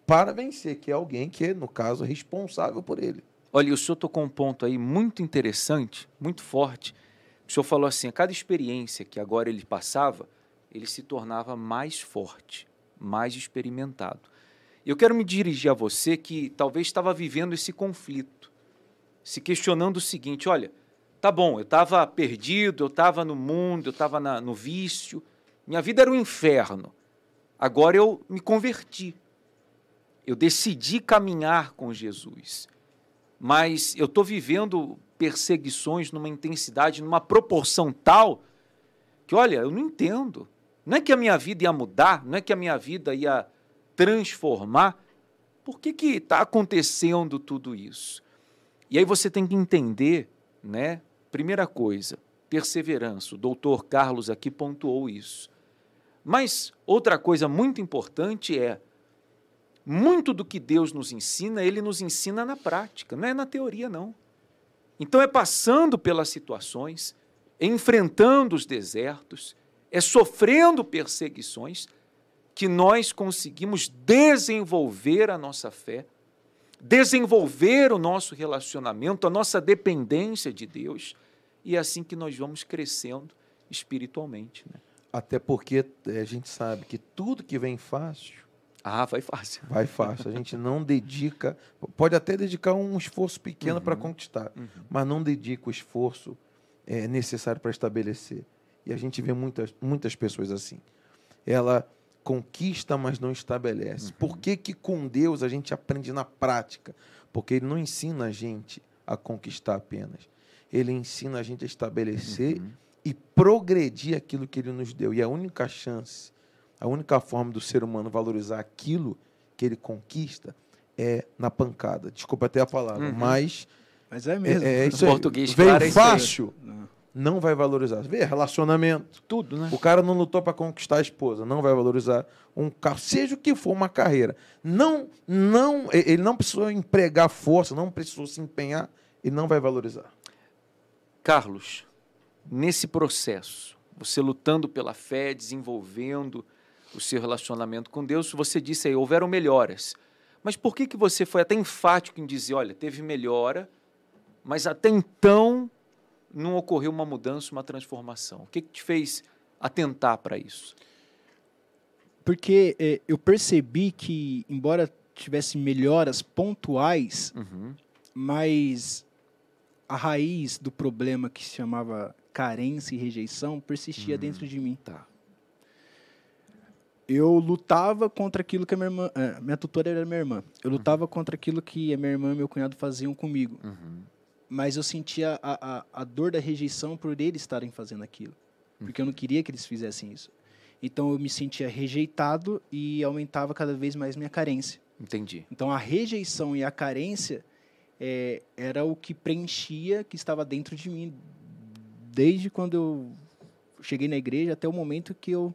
para vencer, que é alguém que, no caso, é responsável por ele. Olha, o senhor tocou um ponto aí muito interessante, muito forte. O senhor falou assim: a cada experiência que agora ele passava, ele se tornava mais forte, mais experimentado. Eu quero me dirigir a você que talvez estava vivendo esse conflito, se questionando o seguinte: olha, tá bom, eu estava perdido, eu estava no mundo, eu estava no vício, minha vida era um inferno. Agora eu me converti. Eu decidi caminhar com Jesus. Mas eu estou vivendo perseguições numa intensidade, numa proporção tal que, olha, eu não entendo. Não é que a minha vida ia mudar, não é que a minha vida ia transformar. Por que está acontecendo tudo isso? E aí você tem que entender, né? Primeira coisa, perseverança. O doutor Carlos aqui pontuou isso. Mas outra coisa muito importante é muito do que Deus nos ensina, ele nos ensina na prática, não é na teoria, não. Então é passando pelas situações, enfrentando os desertos, é sofrendo perseguições que nós conseguimos desenvolver a nossa fé, desenvolver o nosso relacionamento, a nossa dependência de Deus, e é assim que nós vamos crescendo espiritualmente. Né? Até porque eh, a gente sabe que tudo que vem fácil. Ah, vai fácil. Vai fácil. A gente não dedica. Pode até dedicar um esforço pequeno uhum. para conquistar, uhum. mas não dedica o esforço é, necessário para estabelecer. E a gente vê muitas, muitas pessoas assim. Ela conquista, mas não estabelece. Uhum. Por que, que com Deus a gente aprende na prática? Porque Ele não ensina a gente a conquistar apenas. Ele ensina a gente a estabelecer uhum. e progredir aquilo que Ele nos deu. E a única chance, a única forma do ser humano valorizar aquilo que ele conquista é na pancada. Desculpa até a palavra, uhum. mas. Mas é mesmo. É, é isso português Veio claro, é fácil. É não vai valorizar. Vê, relacionamento. Tudo, né? O cara não lutou para conquistar a esposa, não vai valorizar um carro, seja o que for uma carreira. Não, não, ele não precisou empregar força, não precisou se empenhar, ele não vai valorizar. Carlos, nesse processo, você lutando pela fé, desenvolvendo o seu relacionamento com Deus, você disse aí, houveram melhoras. Mas por que, que você foi até enfático em dizer, olha, teve melhora, mas até então não ocorreu uma mudança, uma transformação? O que, que te fez atentar para isso? Porque é, eu percebi que, embora tivesse melhoras pontuais, uhum. mas a raiz do problema que se chamava carência e rejeição persistia uhum. dentro de mim. Tá. Eu lutava contra aquilo que a minha irmã. É, minha tutora era minha irmã. Eu uhum. lutava uhum. contra aquilo que a minha irmã e meu cunhado faziam comigo. Uhum mas eu sentia a, a, a, dor da rejeição por eles estarem fazendo aquilo. Porque eu não queria que eles fizessem isso. Então eu me sentia rejeitado e aumentava cada vez mais minha carência. Entendi. Então a rejeição e a carência é, era o que preenchia, que estava dentro de mim, desde quando eu cheguei na igreja até o momento que eu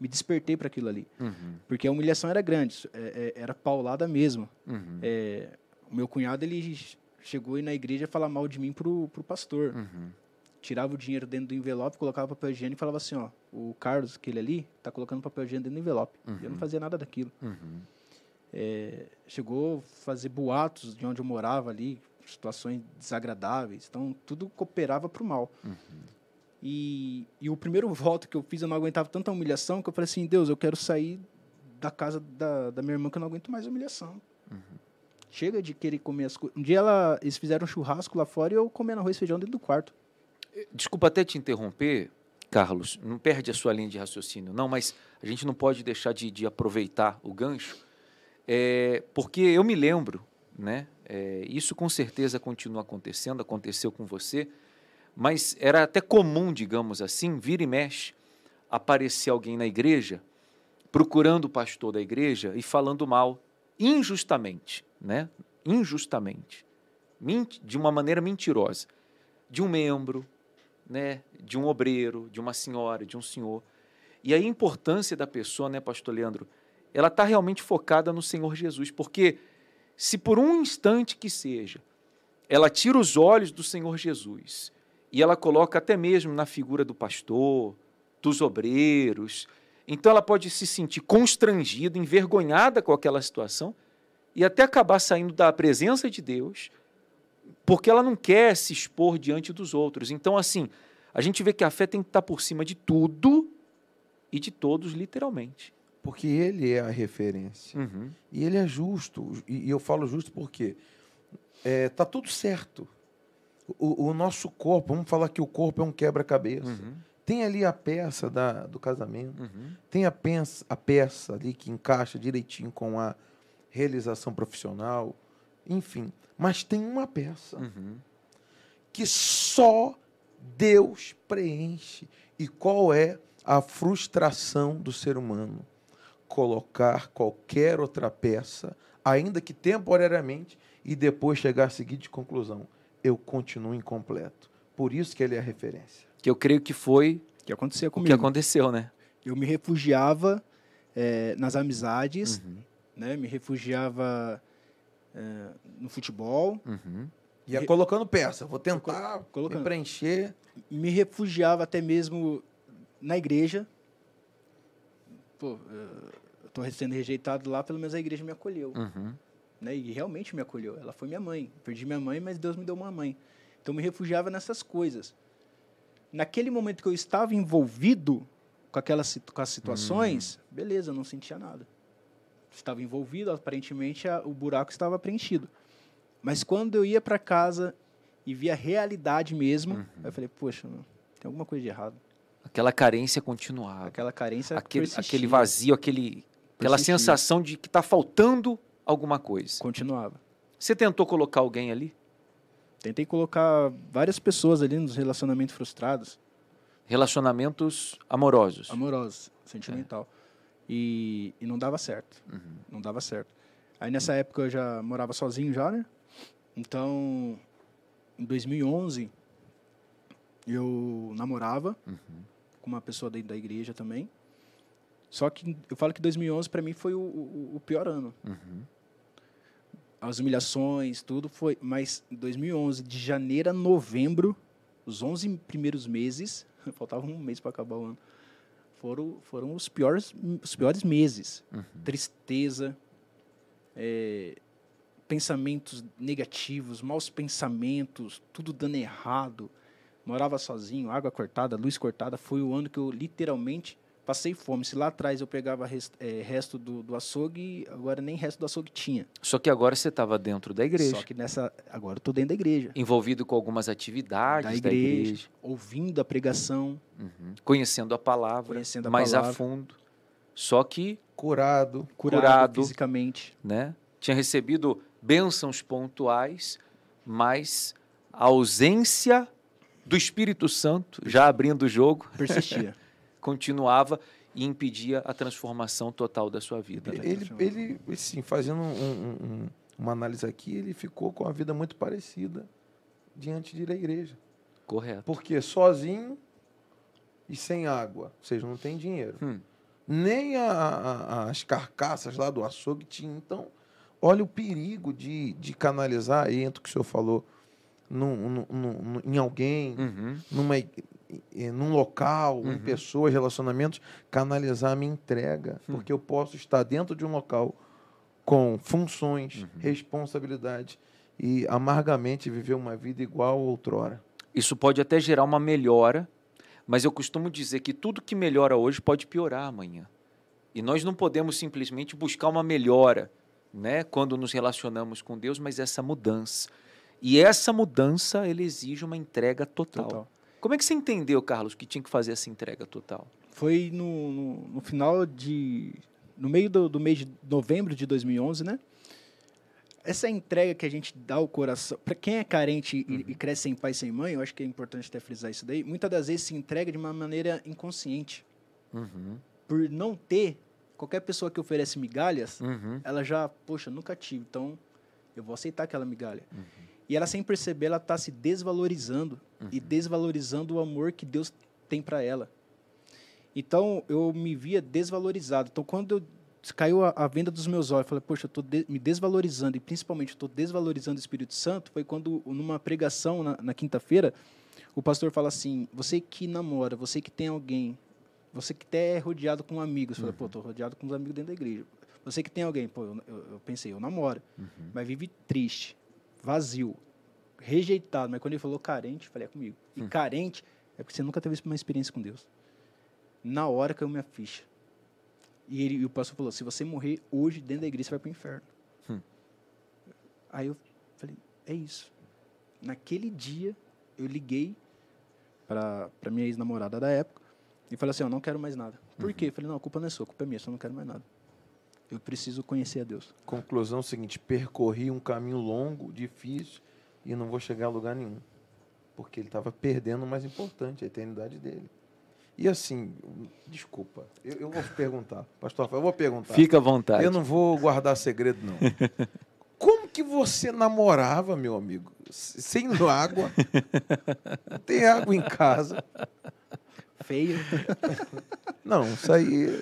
me despertei para aquilo ali. Uhum. Porque a humilhação era grande, é, é, era paulada mesmo. Uhum. É, o meu cunhado, ele chegou e na igreja falar mal de mim pro, pro pastor. Uhum. Tirava o dinheiro dentro do envelope, colocava papel higiênico e falava assim, ó, o Carlos, aquele ali, tá colocando papel higiênico dentro do envelope. Uhum. Eu não fazia nada daquilo. Uhum. É, chegou a fazer boatos de onde eu morava ali, situações desagradáveis. Então, tudo cooperava pro mal. Uhum. E, e o primeiro voto que eu fiz, eu não aguentava tanta humilhação que eu falei assim, Deus, eu quero sair da casa da, da minha irmã que eu não aguento mais humilhação. Uhum. Chega de querer comer as coisas. Um dia ela, eles fizeram um churrasco lá fora e eu comendo arroz e feijão dentro do quarto. Desculpa até te interromper, Carlos. Não perde a sua linha de raciocínio, não, mas a gente não pode deixar de, de aproveitar o gancho, é, porque eu me lembro, né? É, isso com certeza continua acontecendo, aconteceu com você, mas era até comum, digamos assim, vir e mexe, aparecer alguém na igreja procurando o pastor da igreja e falando mal, injustamente né? Injustamente. de uma maneira mentirosa, de um membro, né, de um obreiro, de uma senhora, de um senhor. E a importância da pessoa, né, pastor Leandro, ela está realmente focada no Senhor Jesus, porque se por um instante que seja, ela tira os olhos do Senhor Jesus e ela coloca até mesmo na figura do pastor, dos obreiros, então ela pode se sentir constrangida, envergonhada com aquela situação e até acabar saindo da presença de Deus, porque ela não quer se expor diante dos outros. Então, assim, a gente vê que a fé tem que estar por cima de tudo e de todos, literalmente. Porque ele é a referência. Uhum. E ele é justo. E, eu falo justo porque é, tá tudo certo. O, o, nosso corpo, vamos falar que o corpo é um quebra-cabeça. Uhum. Tem ali a peça da, do casamento, uhum. tem a, pensa, a peça ali que encaixa direitinho com a realização profissional, enfim. Mas tem uma peça uhum. que só Deus preenche. E qual é a frustração do ser humano? Colocar qualquer outra peça, ainda que temporariamente, e depois chegar à seguinte conclusão: eu continuo incompleto. Por isso que ele é a referência que eu creio que foi que aconteceu comigo. o que aconteceu, né? Eu me refugiava é, nas amizades, uhum. Né? Me refugiava é, no futebol. Uhum. Ia colocando peça. Vou tentar colocando. me preencher. Me refugiava até mesmo na igreja. Pô, eu tô sendo rejeitado lá, pelo menos a igreja me acolheu. Uhum. Né? E realmente me acolheu. Ela foi minha mãe. Perdi minha mãe, mas Deus me deu uma mãe. Então me refugiava nessas coisas naquele momento que eu estava envolvido com aquelas com as situações, hum. beleza, eu não sentia nada. Estava envolvido, aparentemente a, o buraco estava preenchido. Mas quando eu ia para casa e via a realidade mesmo, uhum. eu falei, poxa, tem alguma coisa de errado. Aquela carência continuava. Aquela carência aquele, aquele vazio, aquele, aquela sensação de que está faltando alguma coisa. Continuava. Você tentou colocar alguém ali? Tentei colocar várias pessoas ali nos relacionamentos frustrados. Relacionamentos amorosos. Amorosos, sentimental. É. E, e não dava certo. Uhum. Não dava certo. Aí nessa época eu já morava sozinho já, né? Então, em 2011, eu namorava uhum. com uma pessoa da, da igreja também. Só que eu falo que 2011 para mim foi o, o, o pior ano. Uhum as humilhações, tudo foi. Mas em 2011, de janeiro a novembro, os 11 primeiros meses, faltava um mês para acabar o ano, foram, foram os, piores, os piores meses. Uhum. Tristeza, é, pensamentos negativos, maus pensamentos, tudo dando errado. Morava sozinho, água cortada, luz cortada. Foi o ano que eu literalmente passei fome. Se lá atrás eu pegava rest, é, resto do, do açougue, agora nem resto do açougue tinha. Só que agora você estava dentro da igreja. Só que nessa. Agora eu estou dentro da igreja. Envolvido com algumas atividades da igreja. Da igreja ouvindo a pregação. Uhum. Conhecendo a palavra. Conhecendo a mais palavra. a fundo. Só que. Curado. Curado, curado fisicamente. Né? Tinha recebido bênçãos pontuais, mas a ausência do Espírito Santo, já abrindo o jogo. Persistia. continuava e impedia a transformação total da sua vida. Né? Ele, ele assim, fazendo um, um, uma análise aqui, ele ficou com a vida muito parecida diante de ir à igreja. Correto. Porque sozinho e sem água, ou seja, não tem dinheiro. Hum. Nem a, a, as carcaças lá do açougue tinham. Então, olha o perigo de, de canalizar, aí entra o que o senhor falou, num, num, num, em alguém, uhum. numa, num local, uhum. em pessoas, relacionamentos, canalizar a minha entrega. Uhum. Porque eu posso estar dentro de um local com funções, uhum. responsabilidade e amargamente viver uma vida igual outrora. Isso pode até gerar uma melhora, mas eu costumo dizer que tudo que melhora hoje pode piorar amanhã. E nós não podemos simplesmente buscar uma melhora, né, quando nos relacionamos com Deus, mas essa mudança. E essa mudança ele exige uma entrega total. total. Como é que você entendeu, Carlos, que tinha que fazer essa entrega total? Foi no, no, no final de. No meio do, do, mês de novembro de 2011, né? Essa entrega que a gente dá ao coração. Para quem é carente uhum. e, e, cresce sem pai e sem mãe, eu acho que é importante até frisar isso daí. Muitas das vezes se entrega de uma maneira inconsciente. Uhum. Por não ter. Qualquer pessoa que oferece migalhas, uhum. ela já, poxa, nunca tive, então eu vou aceitar aquela migalha. Uhum. E ela, sem perceber, ela está se desvalorizando Uhum. e desvalorizando o amor que Deus tem para ela. Então, eu me via desvalorizado. Então, quando eu caiu a, a venda dos meus olhos, eu falei, poxa, eu estou me desvalorizando e principalmente estou desvalorizando o Espírito Santo, foi quando, numa pregação na, na quinta-feira, o pastor fala assim: você que namora, você que tem alguém, você que até é rodeado com amigos, eu falei, pô, estou rodeado com os amigos dentro da igreja. Você que tem alguém, pô, eu, eu, eu pensei, eu namoro, mas vive triste, vazio, rejeitado. Mas quando ele falou carente, eu falei, é comigo. E carente é porque você nunca teve uma experiência com Deus. Na hora caiu minha ficha. E, ele, e o pastor falou: se você morrer hoje dentro da igreja, você vai para o inferno. Hum. Aí eu falei: é isso. Naquele dia, eu liguei para minha ex-namorada da época e falei assim: eu não quero mais nada. Por quê? Eu falei: não, a culpa não é sua, a culpa é minha, só não quero mais nada. Eu preciso conhecer a Deus. Conclusão seguinte: percorri um caminho longo, difícil e não vou chegar a lugar nenhum. Porque ele estava perdendo o mais importante, a eternidade dele. E assim, desculpa, eu, eu vou perguntar, pastor Rafael, eu vou perguntar. Fica à vontade. Eu não vou guardar segredo, não. Como que você namorava, meu amigo? Sem água, não tem água em casa. Feio. Não, isso aí.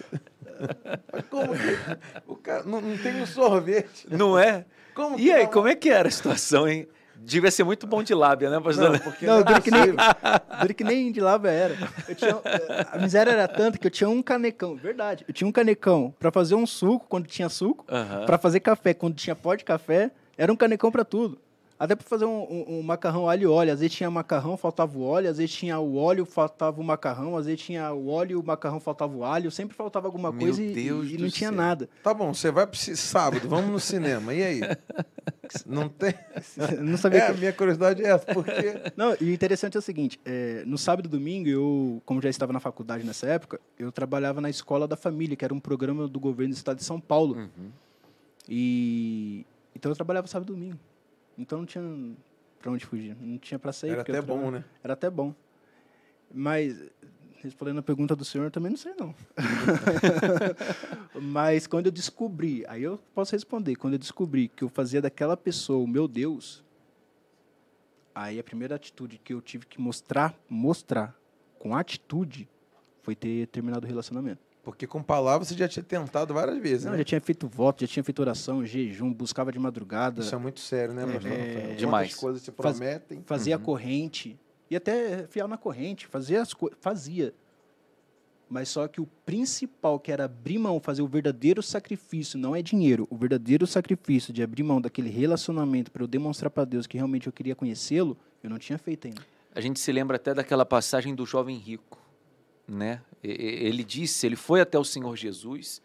Mas como que. O cara não, não tem um sorvete. Não é? Como E aí, como é que era a situação, hein? Devia ser muito bom de lábia, né, pastor? Não, porque Não, não, é que, nem, que nem de lava era. Eu tinha, a miséria era tanta que eu tinha um canecão, verdade. Eu tinha um canecão para fazer um suco quando tinha suco, Aham. para fazer café quando tinha pó de café. Era um canecão para tudo. Até para fazer um, um- um macarrão alho e óleo. Às vezes tinha macarrão, faltava o óleo. Às vezes tinha o óleo, faltava o macarrão. Às vezes tinha o óleo, o macarrão, faltava o alho. Sempre faltava alguma Meu coisa e, Deus e do não tinha céu. nada. Tá bom, você vai para sábado, vamos no cinema. E aí? Não tem. Não sabia É, que- a minha curiosidade é essa, porque. Não, e o interessante é o seguinte: é, no sábado e domingo, eu, como já estava na faculdade nessa época, eu trabalhava na Escola da Família, que era um programa do governo do estado de São Paulo. Uhum. E então eu trabalhava sábado e domingo. Então não tinha para onde fugir, não tinha para sair. Era eu até bom, né? Era até bom. Mas respondendo a pergunta do senhor, também não sei não. Mas quando eu descobri, aí eu posso responder, quando eu descobri que eu fazia daquela pessoa o meu Deus, aí a primeira atitude que eu tive que mostrar, mostrar com atitude, foi ter terminado o relacionamento. Porque com palavras você já tinha tentado várias vezes, Não, né? já tinha feito voto, já tinha feito oração, jejum, buscava de madrugada, Isso é muito sério, né, pastor É? Quantas demais. coisas se Faz- prometem. fazia a corrente e até fiel na corrente, fazia as coisas, fazia. Mas só que o principal, que era abrir mão, fazer o verdadeiro sacrifício, não é dinheiro, o verdadeiro sacrifício de abrir mão daquele relacionamento para eu demonstrar para Deus que realmente eu queria conhecê-lo, eu não tinha feito ainda. A gente se lembra até daquela passagem do jovem rico, né? Ele disse, ele foi até o Senhor Jesus,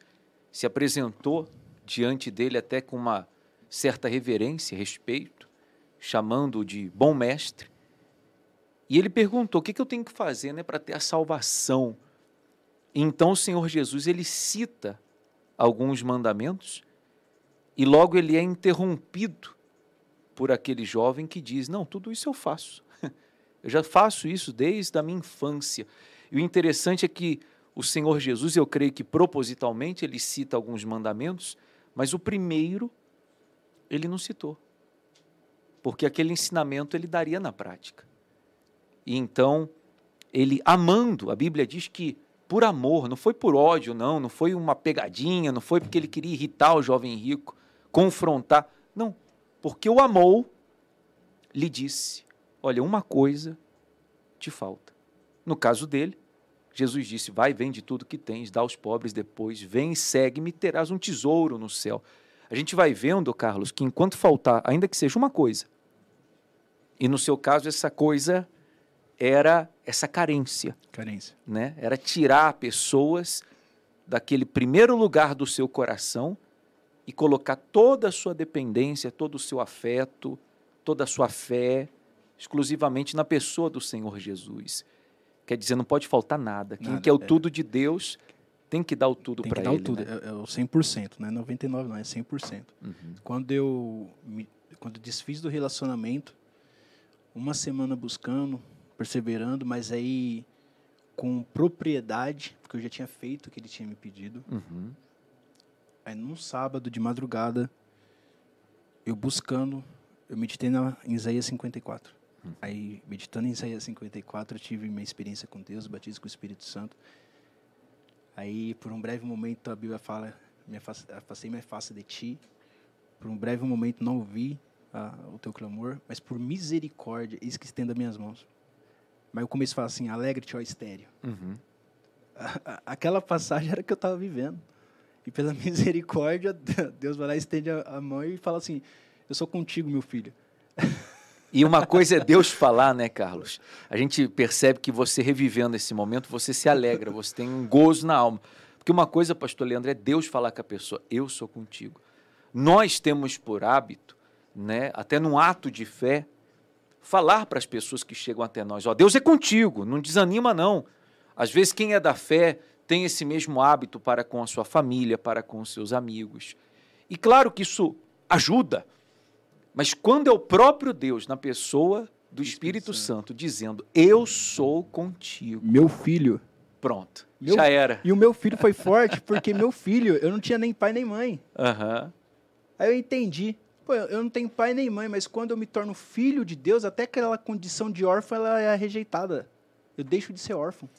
se apresentou diante dele até com uma certa reverência, respeito, chamando-o de bom mestre. E ele perguntou: "O que, que eu tenho que fazer, né, para ter a salvação?" Então o Senhor Jesus ele cita alguns mandamentos e logo ele é interrompido por aquele jovem que diz: "Não, tudo isso eu faço. Eu já faço isso desde a minha infância. E o interessante é que o Senhor Jesus, eu creio que propositalmente, ele cita alguns mandamentos, mas o primeiro ele não citou. Porque aquele ensinamento ele daria na prática. E então, ele amando, a Bíblia diz que por amor, não foi por ódio, não, não foi uma pegadinha, não foi porque ele queria irritar o jovem rico, confrontar. Não, porque o amou, lhe disse: Olha, uma coisa te falta. No caso dele, Jesus disse: Vai, vende tudo que tens, dá aos pobres depois, vem e segue-me, terás um tesouro no céu. A gente vai vendo, Carlos, que enquanto faltar, ainda que seja uma coisa, e no seu caso essa coisa era essa carência, Carência. né? Era tirar pessoas daquele primeiro lugar do seu coração e colocar toda a sua dependência, todo o seu afeto, toda a sua fé exclusivamente na pessoa do Senhor Jesus. Quer dizer, não pode faltar nada. Quem Nada, quer o é. tudo de Deus tem que dar o tudo Tem para que ele. dar o tudo, né? é, é o 100%, não é 99 não, é 100%. Uhum. Quando eu me, quando eu desfiz do relacionamento, uma semana buscando, perseverando, mas aí com propriedade, porque eu já tinha feito o que ele tinha me pedido. Uhum. Aí num sábado de madrugada, eu buscando, eu meditei na, em Isaías 54. Aí, meditando em Isaías 54, eu tive minha experiência com Deus, batismo com o Espírito Santo. Aí, por um breve momento, a Bíblia fala: me afastei minha face de ti. Por um breve momento, não ouvi ah, o teu clamor, mas por misericórdia, eis que estenda minhas mãos. Mas o começo fala assim: alegre-te, ó estéreo. Uhum. Aquela passagem era que eu estava vivendo. E pela misericórdia, Deus vai lá, estende a mão e fala assim: Eu sou contigo, meu filho. E uma coisa é Deus falar, né, Carlos? A gente percebe que você revivendo esse momento, você se alegra, você tem um gozo na alma. Porque uma coisa, pastor Leandro, é Deus falar com a pessoa: Eu sou contigo. Nós temos por hábito, né, até num ato de fé, falar para as pessoas que chegam até nós: Ó, Deus é contigo, não desanima, não. Às vezes, quem é da fé tem esse mesmo hábito para com a sua família, para com os seus amigos. E claro que isso ajuda, mas quando é o próprio Deus na pessoa do Espírito Santo dizendo: Eu sou contigo. Meu filho. Pronto. Meu, já era. E o meu filho foi forte porque meu filho, eu não tinha nem pai nem mãe. Uhum. Aí eu entendi. Pô, eu não tenho pai nem mãe, mas quando eu me torno filho de Deus, até aquela condição de órfão ela é rejeitada. Eu deixo de ser órfão.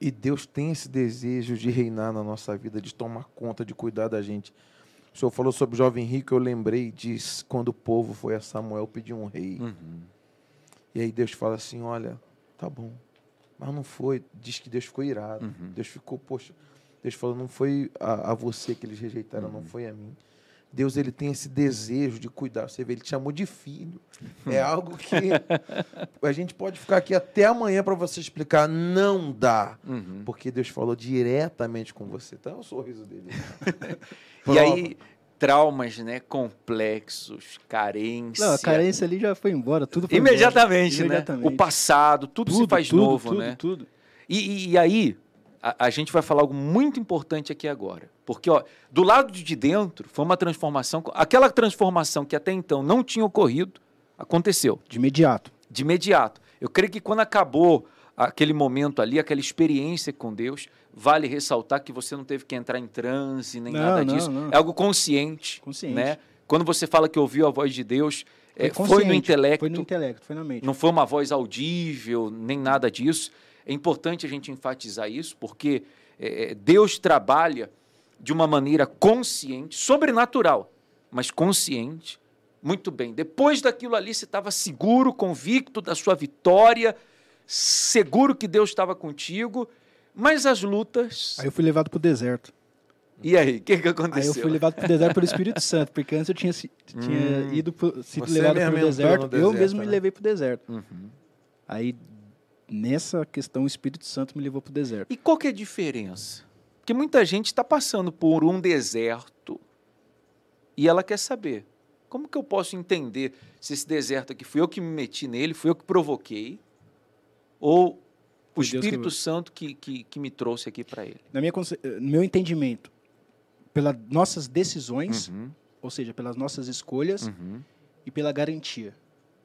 E Deus tem esse desejo de reinar na nossa vida, de tomar conta, de cuidar da gente. O senhor falou sobre o jovem rico, eu lembrei disso quando o povo foi a Samuel pedir um rei. Uhum. E aí Deus fala assim: olha, tá bom. Mas não foi. Diz que Deus ficou irado. Uhum. Deus ficou, poxa. Deus falou: não foi a, a você que eles rejeitaram, uhum. não foi a mim. Deus ele tem esse desejo de cuidar. Você vê, ele te chamou de filho. É algo que a gente pode ficar aqui até amanhã para você explicar. Não dá. Uhum. Porque Deus falou diretamente com você. Então é o sorriso dele. e aí, traumas né, complexos, carência. Não, a carência ali já foi embora. Tudo foi Imediatamente, embora. né? Imediatamente. O passado, tudo, tudo se faz tudo, novo, tudo, né? Tudo. E, e, e aí, a, a, gente vai falar algo muito importante aqui agora. Porque, ó, do lado de dentro, foi uma transformação. Aquela transformação que até então não tinha ocorrido, aconteceu. De imediato. De imediato. Eu creio que quando acabou aquele momento ali, aquela experiência com Deus, vale ressaltar que você não teve que entrar em transe, nem não, nada não, disso. Não. É algo consciente. Consciente. Né? Quando você fala que ouviu a voz de Deus, foi, é, foi no intelecto. Foi no intelecto, foi na mente. Não foi uma voz audível, nem nada disso. É importante a gente enfatizar isso, porque é, é, Deus trabalha de uma maneira consciente, sobrenatural, mas consciente. Muito bem. Depois daquilo ali, você estava seguro, convicto da sua vitória, seguro que Deus estava contigo, mas as lutas. Aí eu fui levado para o deserto. E aí, o que, que aconteceu? Aí eu fui levado para o deserto pelo Espírito Santo, porque antes eu tinha, tinha hum, ido pro, sido levado para o deserto, deserto, eu mesmo né? me levei para o deserto. Uhum. Aí nessa questão o Espírito Santo me levou para o deserto. E qual que é a diferença? Porque muita gente está passando por um deserto e ela quer saber como que eu posso entender se esse deserto aqui fui eu que me meti nele, fui eu que provoquei, ou o Espírito. Santo que, que, que, me trouxe aqui para ele? Na minha, no meu entendimento, pelas nossas decisões, uhum. ou seja, pelas nossas escolhas uhum. e pela garantia.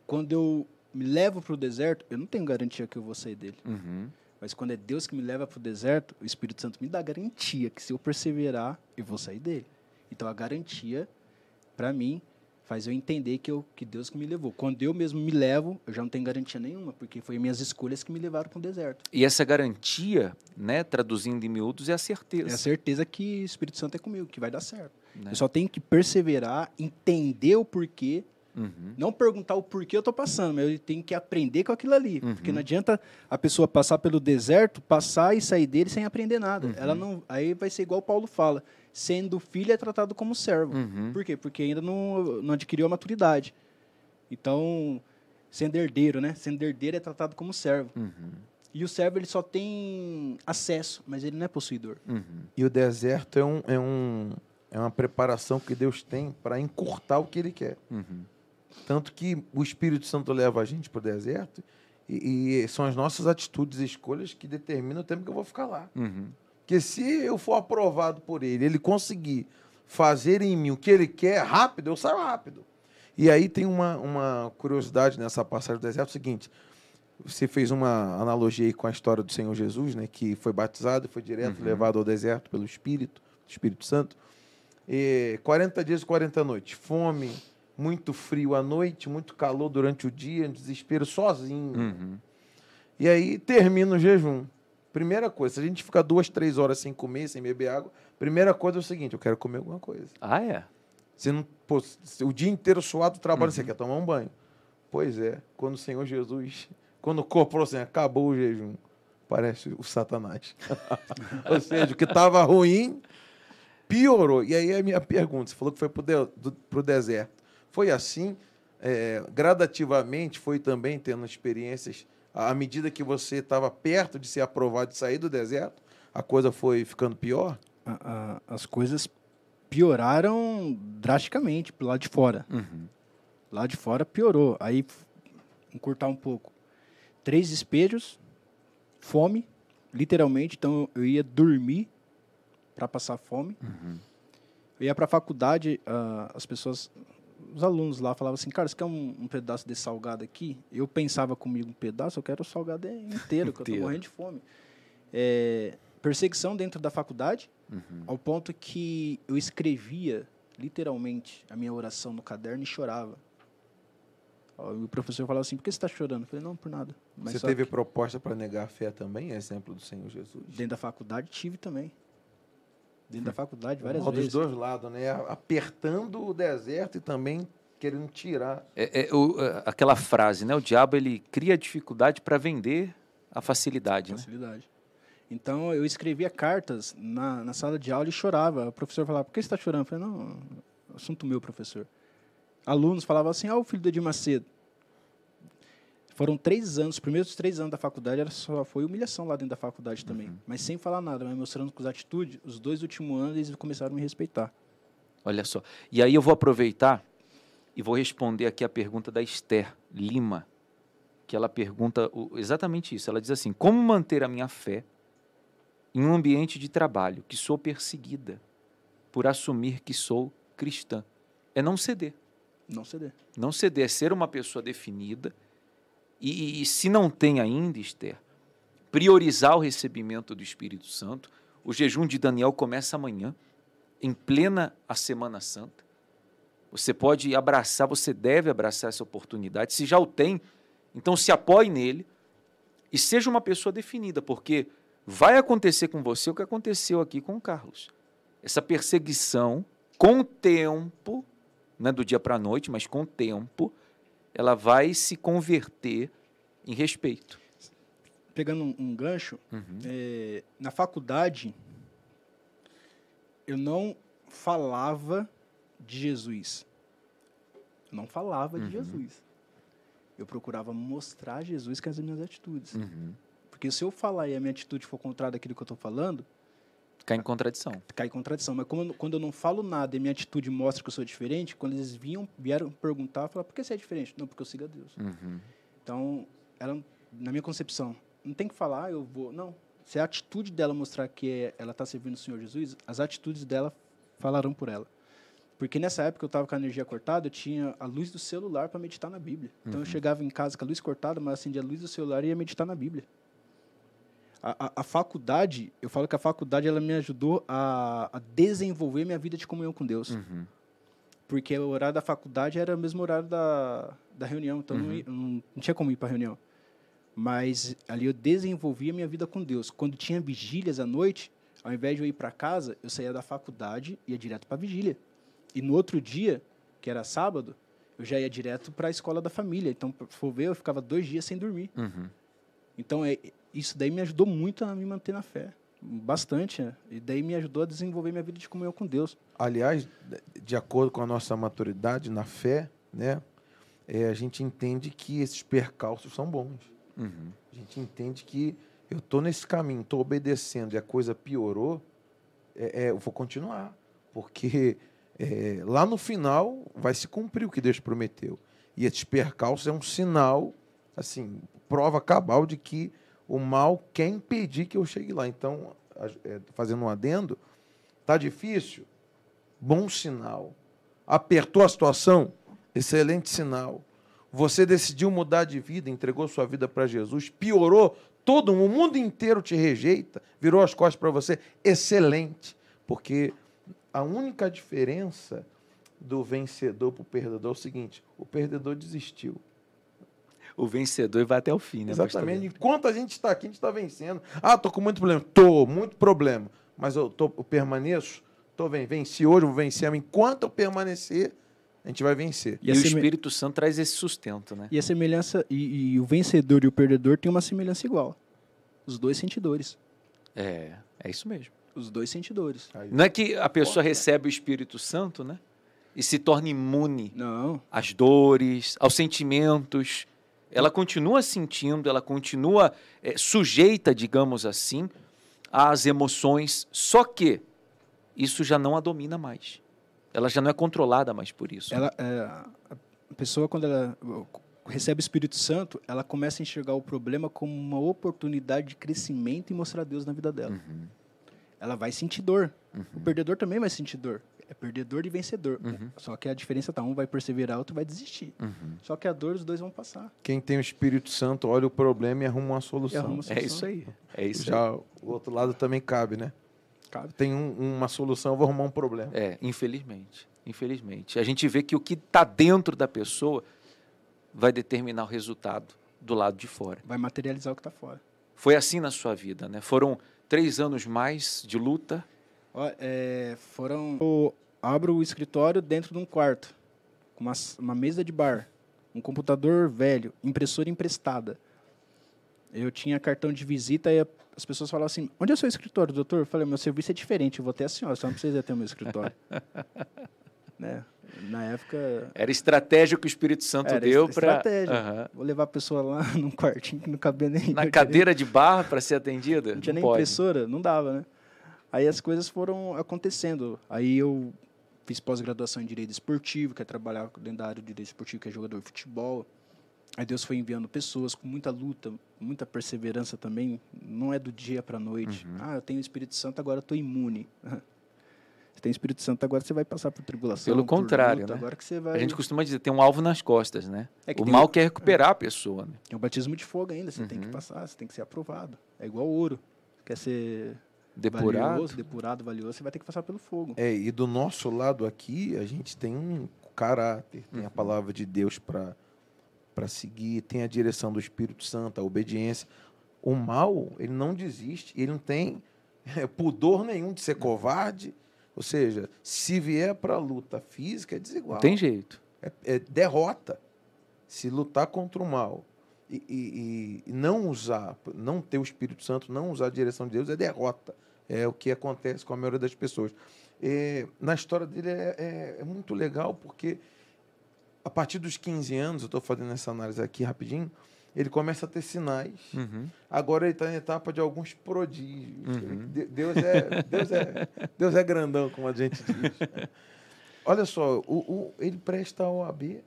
Quando eu me levo para o deserto, eu não tenho garantia que eu vou sair dele. Uhum. Mas quando é Deus que me leva para o deserto, o Espírito Santo me dá garantia que se eu perseverar, eu vou sair dele. Então a garantia, para mim, faz eu entender que, eu, que Deus que me levou. Quando eu mesmo me levo, eu já não tenho garantia nenhuma, porque foi minhas escolhas que me levaram para o deserto. E essa garantia, né, traduzindo em miúdos, é a certeza. É a certeza que o Espírito Santo é comigo, que vai dar certo. Né? Eu só tenho que perseverar, entender o porquê Uhum. Não perguntar o porquê eu estou passando, mas eu tenho que aprender com aquilo ali. Uhum. Porque não adianta a pessoa passar pelo deserto, passar e sair dele sem aprender nada. Uhum. Ela não, aí vai ser igual o Paulo fala: sendo filho é tratado como servo. Uhum. Por quê? Porque ainda não, não adquiriu a maturidade. Então, sendo herdeiro, né? Sendo herdeiro é tratado como servo. Uhum. E o servo ele só tem acesso, mas ele não é possuidor. Uhum. E o deserto é, um, é, um, é uma preparação que Deus tem para encurtar o que Ele quer. Tanto que o Espírito Santo leva a gente para o deserto e, e, são as nossas atitudes e escolhas que determinam o tempo que eu vou ficar lá. Uhum. Porque se eu for aprovado por ele, ele conseguir fazer em mim o que ele quer rápido, eu saio rápido. E aí tem uma, uma curiosidade nessa passagem do deserto, é o seguinte, você fez uma analogia aí com a história do Senhor Jesus, né, que foi batizado e foi direto uhum. levado ao deserto pelo Espírito, Espírito Santo. E 40 dias e 40 noites, fome, muito frio à noite, muito calor durante o dia, desespero sozinho. Uhum. E aí termina o jejum. Primeira coisa, se a gente ficar duas, três horas sem comer, sem beber água, primeira coisa é o seguinte: eu quero comer alguma coisa. Ah, é? Você não, pô, o dia inteiro suado trabalho, uhum. você quer tomar um banho. Pois é, quando o Senhor Jesus, quando o corpo falou assim, acabou o jejum, parece o Satanás. Ou seja, o que estava ruim piorou. E aí a minha pergunta, você falou que foi para o deserto. Foi assim? É, gradativamente foi também tendo experiências à medida que você estava perto de ser aprovado de sair do deserto, a coisa foi ficando pior? as coisas pioraram drasticamente pro lado de fora. Uhum. Lá de fora piorou. Aí, encurtar um pouco. Três espelhos, fome, literalmente. Então, eu ia dormir para passar fome. Uhum. Eu ia para a faculdade, uh, as pessoas os alunos lá falavam assim, cara, você quer um, um, pedaço desse salgado aqui? Eu pensava comigo um pedaço, eu quero o salgado inteiro, que eu estou morrendo de fome. É, perseguição dentro da faculdade, uhum. ao ponto que eu escrevia literalmente a minha oração no caderno e chorava. O professor falava assim, por que você está chorando? Eu falei, não, por nada. Mas você teve que... proposta para negar a fé também, exemplo do Senhor Jesus? Dentro da faculdade tive também dentro da faculdade várias Mal vezes. dos dois lados, né? Apertando o deserto e também querendo tirar. É, é o, é, aquela frase, né? O diabo ele cria dificuldade para vender a facilidade. Facilidade. Né? Então eu escrevia cartas na, na sala de aula e chorava. O professor falava: "Por que você está chorando?" Eu falei: "Não, assunto meu, professor." Alunos falavam assim: "Ah, o filho do Edir Macedo." Foram três anos, os primeiros três anos da faculdade era só foi humilhação lá dentro da faculdade também. Uhum. Mas sem falar nada, mas mostrando com as atitudes, os dois últimos anos eles começaram a me respeitar. Olha só. E aí eu vou aproveitar e vou responder aqui a pergunta da Esther Lima, que ela pergunta exatamente isso. Ela diz assim: Como manter a minha fé em um ambiente de trabalho que sou perseguida por assumir que sou cristã? É não ceder. Não ceder. Não ceder, é ser uma pessoa definida e, e, se não tem ainda, Esther, priorizar o recebimento do Espírito Santo. O jejum de Daniel começa amanhã, em plena a Semana Santa. Você pode abraçar, você deve abraçar essa oportunidade. Se já o tem, então se apoie nele e seja uma pessoa definida, porque vai acontecer com você o que aconteceu aqui com o Carlos. Essa perseguição, com o tempo, não é do dia para a noite, mas com o tempo, ela vai se converter em respeito. Pegando um, gancho, uhum. é, na faculdade, eu não falava de Jesus. Eu não falava uhum. de Jesus. Eu procurava mostrar Jesus com as minhas atitudes. Uhum. Porque se eu falar e a minha atitude for contrária daquilo que eu estou falando, Cai em contradição. Cai em contradição. Mas como, quando eu não falo nada e minha atitude mostra que eu sou diferente, quando eles vinham, vieram perguntar, eu falava, por que você é diferente? Não, porque eu sigo a Deus. Uhum. Então, ela, na minha concepção, não tem que falar, eu vou. Não. Se a atitude dela mostrar que é, ela está servindo o Senhor Jesus, as atitudes dela falarão por ela. Porque nessa época eu estava com a energia cortada, eu tinha a luz do celular para meditar na Bíblia. Então uhum. eu chegava em casa com a luz cortada, mas acendia a luz do celular e ia meditar na Bíblia. A, a, faculdade, eu falo que a faculdade ela me ajudou a, a desenvolver minha vida de comunhão com Deus. Uhum. Porque o horário da faculdade era o mesmo horário da, da reunião, então uhum. não, não, não, tinha como ir para a reunião. Mas ali eu desenvolvia minha vida com Deus. Quando tinha vigílias à noite, ao invés de eu ir para casa, eu saía da faculdade e ia direto para a vigília. E no outro dia, que era sábado, eu já ia direto para a escola da família. Então, se for ver, eu ficava dois dias sem dormir. Uhum. Então, é, isso daí me ajudou muito a me manter na fé. Bastante. Né? E daí me ajudou a desenvolver minha vida de comunhão com Deus. Aliás, de acordo com a nossa maturidade na fé, né, é, a gente entende que esses percalços são bons. Uhum. A gente entende que eu estou nesse caminho, estou obedecendo e a coisa piorou, é, é, eu vou continuar. Porque é, lá no final vai se cumprir o que Deus prometeu. E esses percalços é um sinal, assim, prova cabal de que o mal quer impedir que eu chegue lá. Então, é, fazendo um adendo, tá difícil? Bom sinal. Apertou a situação? Excelente sinal. Você decidiu mudar de vida, entregou sua vida para Jesus, piorou, todo o mundo inteiro te rejeita, virou as costas para você, excelente. Porque a única diferença do vencedor para o perdedor é o seguinte: o perdedor desistiu. O vencedor vai até o fim, né? Exatamente. Enquanto a gente está aqui, a gente está vencendo. Ah, tô com muito problema. Tô, muito problema. Mas eu, tô, eu permaneço. Tô bem, venci hoje, vou vencer. Enquanto eu permanecer, a gente vai vencer. E, e o Espírito Santo traz esse sustento, né? E a semelhança, e, e o vencedor e o perdedor têm uma semelhança igual. Os dois sentidores. É, é isso mesmo. Os dois sentidores. Não é que a pessoa recebe o Espírito Santo, né? E se torna imune Não. às dores, aos sentimentos. Ela continua sentindo, ela continua é, sujeita, digamos assim, às emoções, só que isso já não a domina mais. Ela já não é controlada mais por isso. Ela, é, a pessoa, quando ela recebe o Espírito Santo, ela começa a enxergar o problema como uma oportunidade de crescimento e mostrar Deus na vida dela. Uhum ela vai sentir dor. Uhum. O perdedor também vai sentir dor. É perdedor e vencedor. Uhum. Só que a diferença tá um vai perseverar, outro vai desistir. Uhum. Só que a dor os dois vão passar. Quem tem o Espírito Santo olha o problema e arruma uma solução. Arruma uma solução. É isso aí. É isso Já aí. o outro lado também cabe, né? Cabe. Tem um, uma solução, eu vou arrumar um problema. É, infelizmente. Infelizmente. A gente vê que o que está dentro da pessoa vai determinar o resultado do lado de fora. Vai materializar o que está fora. Foi assim na sua vida, né? Foram três anos mais de luta? É, foram. Eu abro o escritório dentro de um quarto, com uma, uma mesa de bar, um computador velho, impressora emprestada. Eu tinha cartão de visita e as pessoas falavam assim: onde é o seu escritório, doutor? Eu falei: meu serviço é diferente, eu vou ter a senhora, só não precisa ter o meu escritório. né? Na época. Era estratégia que o Espírito Santo Era deu para. Estratégia. Uhum. Vou levar a pessoa lá num quartinho que não cabia nem. Na cadeira de barra para ser atendida? Não tinha não nem pode. impressora, não dava, né? Aí as coisas foram acontecendo. Aí eu fiz pós-graduação em Direito Esportivo, que é trabalhar dentro da área de Direito Esportivo, que é jogador de futebol. Aí Deus foi enviando pessoas com muita luta, muita perseverança também. Não é do dia para a noite. Uhum. Ah, eu tenho o Espírito Santo, agora estou imune. Você tem Espírito Santo, agora você vai passar por tribulação. Pelo contrário, luta, né? Agora que você vai... A gente costuma dizer, tem um alvo nas costas, né? É o mal um... quer recuperar a pessoa, né? Tem um batismo de fogo ainda, você uhum. tem que uhum. passar, você tem que ser aprovado. É igual ouro. Quer ser depurado, valioso, depurado, valioso, você vai ter que passar pelo fogo. É, e do nosso lado aqui, a gente tem um caráter, tem uhum. a palavra de Deus para para seguir, tem a direção do Espírito Santo, a obediência. O mal, ele não desiste, ele não tem é, pudor nenhum de ser covarde, ou seja, se vier para a luta física, é desigual. Tem jeito. É, é derrota. Se lutar contra o mal e, e, e, não usar, não ter o Espírito Santo, não usar a direção de Deus, é derrota. É o que acontece com a maioria das pessoas. E, na história dele é, é, é muito legal, porque a partir dos 15 anos, eu estou fazendo essa análise aqui rapidinho, ele começa a ter sinais. Uhum. Agora ele está em etapa de alguns prodígios. Uhum. Deus, é, Deus, é, Deus é grandão, como a gente diz. Olha só, o, o, ele presta a OAB.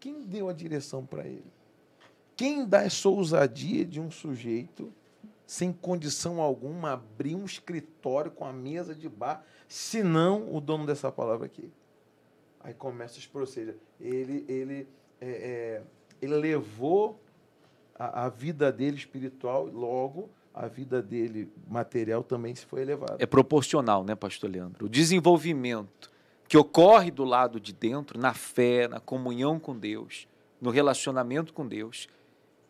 Quem deu a direção para ele? Quem dá essa ousadia de um sujeito, sem condição alguma, abrir um escritório com a mesa de bar, se não o dono dessa palavra aqui? Aí começa os processos. Ele, ele, é, é, ele levou a, a vida dele espiritual, logo a vida dele material também se foi elevada. É proporcional, né, pastor Leandro? O desenvolvimento que ocorre do lado de dentro, na fé, na comunhão com Deus, no relacionamento com Deus,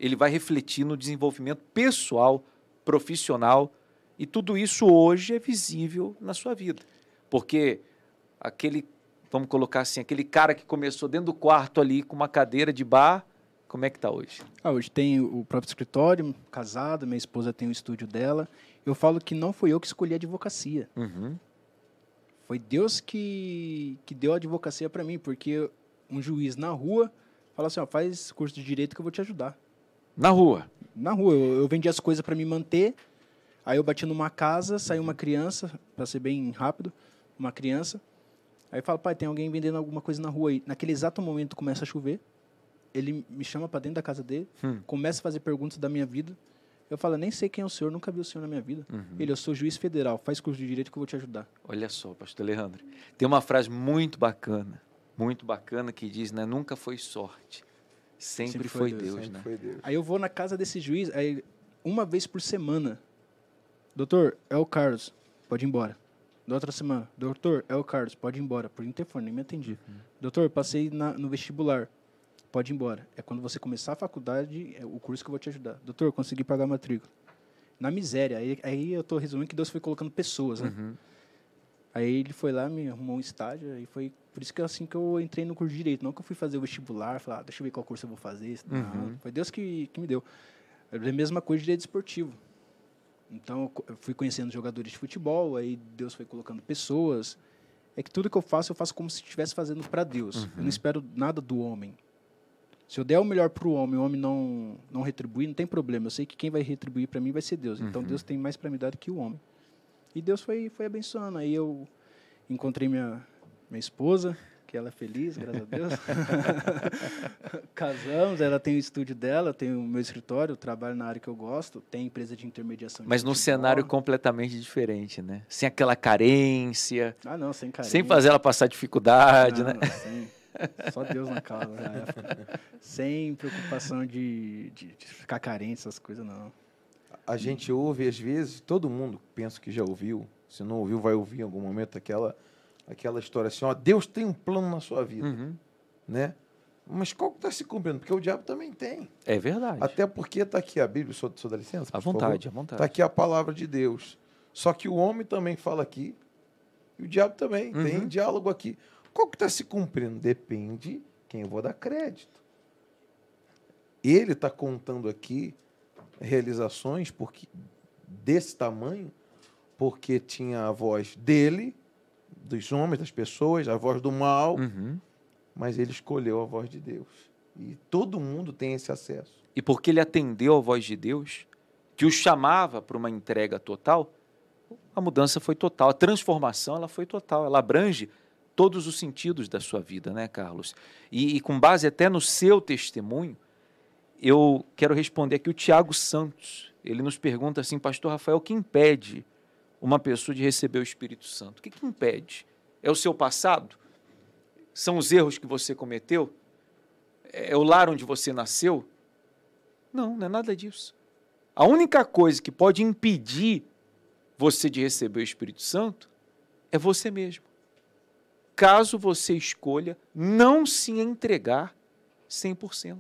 ele vai refletir no desenvolvimento pessoal, profissional, e tudo isso hoje é visível na sua vida. Porque aquele, vamos colocar assim, aquele cara que começou dentro do quarto ali com uma cadeira de bar, como é que está hoje? Ah, hoje tem o próprio escritório, casado, minha esposa tem o estúdio dela. Eu falo que não fui eu que escolhi a advocacia. Uhum. Foi Deus que, que deu a advocacia para mim, porque um juiz na rua fala assim, ó, faz curso de direito que eu vou te ajudar. Na rua? Na rua. Eu, eu vendi as coisas para me manter. Aí eu bati numa casa, saiu uma criança, para ser bem rápido, uma criança. Aí fala, pai, tem alguém vendendo alguma coisa na rua aí. Naquele exato momento começa a chover ele me chama para dentro da casa dele, hum. começa a fazer perguntas da minha vida. Eu falo, nem sei quem é o senhor, nunca vi o senhor na minha vida. Uhum. Ele, eu sou juiz federal, faz curso de direito que eu vou te ajudar. Olha só, pastor Alejandro, tem uma frase muito bacana, muito bacana que diz, né, nunca foi sorte, sempre, sempre foi, foi, Deus, Deus né? Foi Deus. Aí eu vou na casa desse juiz, aí uma vez por semana, doutor, é o Carlos, pode ir embora. Da outra semana, doutor, é o Carlos, pode ir embora. Por interfone, nem me atendi. Uhum. Doutor, passei na, no vestibular, pode ir embora. É quando você começar a faculdade, é o curso que eu vou te ajudar. Doutor, consegui pagar a matrícula. Na miséria. Aí, aí eu estou resumindo que Deus foi colocando pessoas, né? Uhum. Aí ele foi lá, me arrumou um estágio, e foi por isso que é assim que eu entrei no curso de Direito. Não que eu fui fazer o vestibular, falar, ah, deixa eu ver qual curso eu vou fazer. Uhum. Foi Deus que, que me deu. É a mesma coisa de Direito Esportivo. Então, eu fui conhecendo jogadores de futebol, aí Deus foi colocando pessoas. É que tudo que eu faço, eu faço como se estivesse fazendo para Deus. Uhum. Eu não uhum. espero nada do homem. Se eu der o melhor para o homem, o homem não, não retribuir, não tem problema. Eu sei que quem vai retribuir para mim vai ser Deus. Então, uhum. Deus tem mais para me dar do que o homem. E Deus foi, foi abençoando. Aí eu encontrei minha, minha esposa, que ela é feliz, graças a Deus. Casamos, ela tem o estúdio dela, tem o meu escritório, trabalho na área que eu gosto, tem empresa de intermediação. Mas num cenário completamente diferente, né? Sem aquela carência. Ah, não, sem carência. Sem fazer ela passar dificuldade, não, né? Sem. Só Deus na causa. Sem preocupação de, de, de ficar carente, essas coisas, não. A gente ouve, às vezes, todo mundo pensa que já ouviu, se não ouviu, vai ouvir em algum momento aquela, aquela história assim, ó, Deus tem um plano na sua vida, uhum. né? Mas qual que está se cumprindo? Porque o diabo também tem. É verdade. Até porque está aqui a Bíblia, só, só dá licença? À vontade, à vontade. Está aqui a palavra de Deus. Só que o homem também fala aqui, e o diabo também. Uhum. Tem diálogo aqui. Qual que está se cumprindo? Depende quem eu vou dar crédito. Ele está contando aqui realizações porque desse tamanho, porque tinha a voz dele, dos homens, das pessoas, a voz do mal, uhum. mas ele escolheu a voz de Deus. E todo mundo tem esse acesso. E porque ele atendeu a voz de Deus, que o chamava para uma entrega total, a mudança foi total, a transformação ela foi total, ela abrange todos os sentidos da sua vida, né, Carlos? E, e com base até no seu testemunho, eu quero responder aqui o Tiago Santos. Ele nos pergunta assim, Pastor Rafael, o que impede uma pessoa de receber o Espírito Santo? O que, que impede? É o seu passado? São os erros que você cometeu? É o lar onde você nasceu? Não, não é nada disso. A única coisa que pode impedir você de receber o Espírito Santo é você mesmo caso você escolha não se entregar 100%.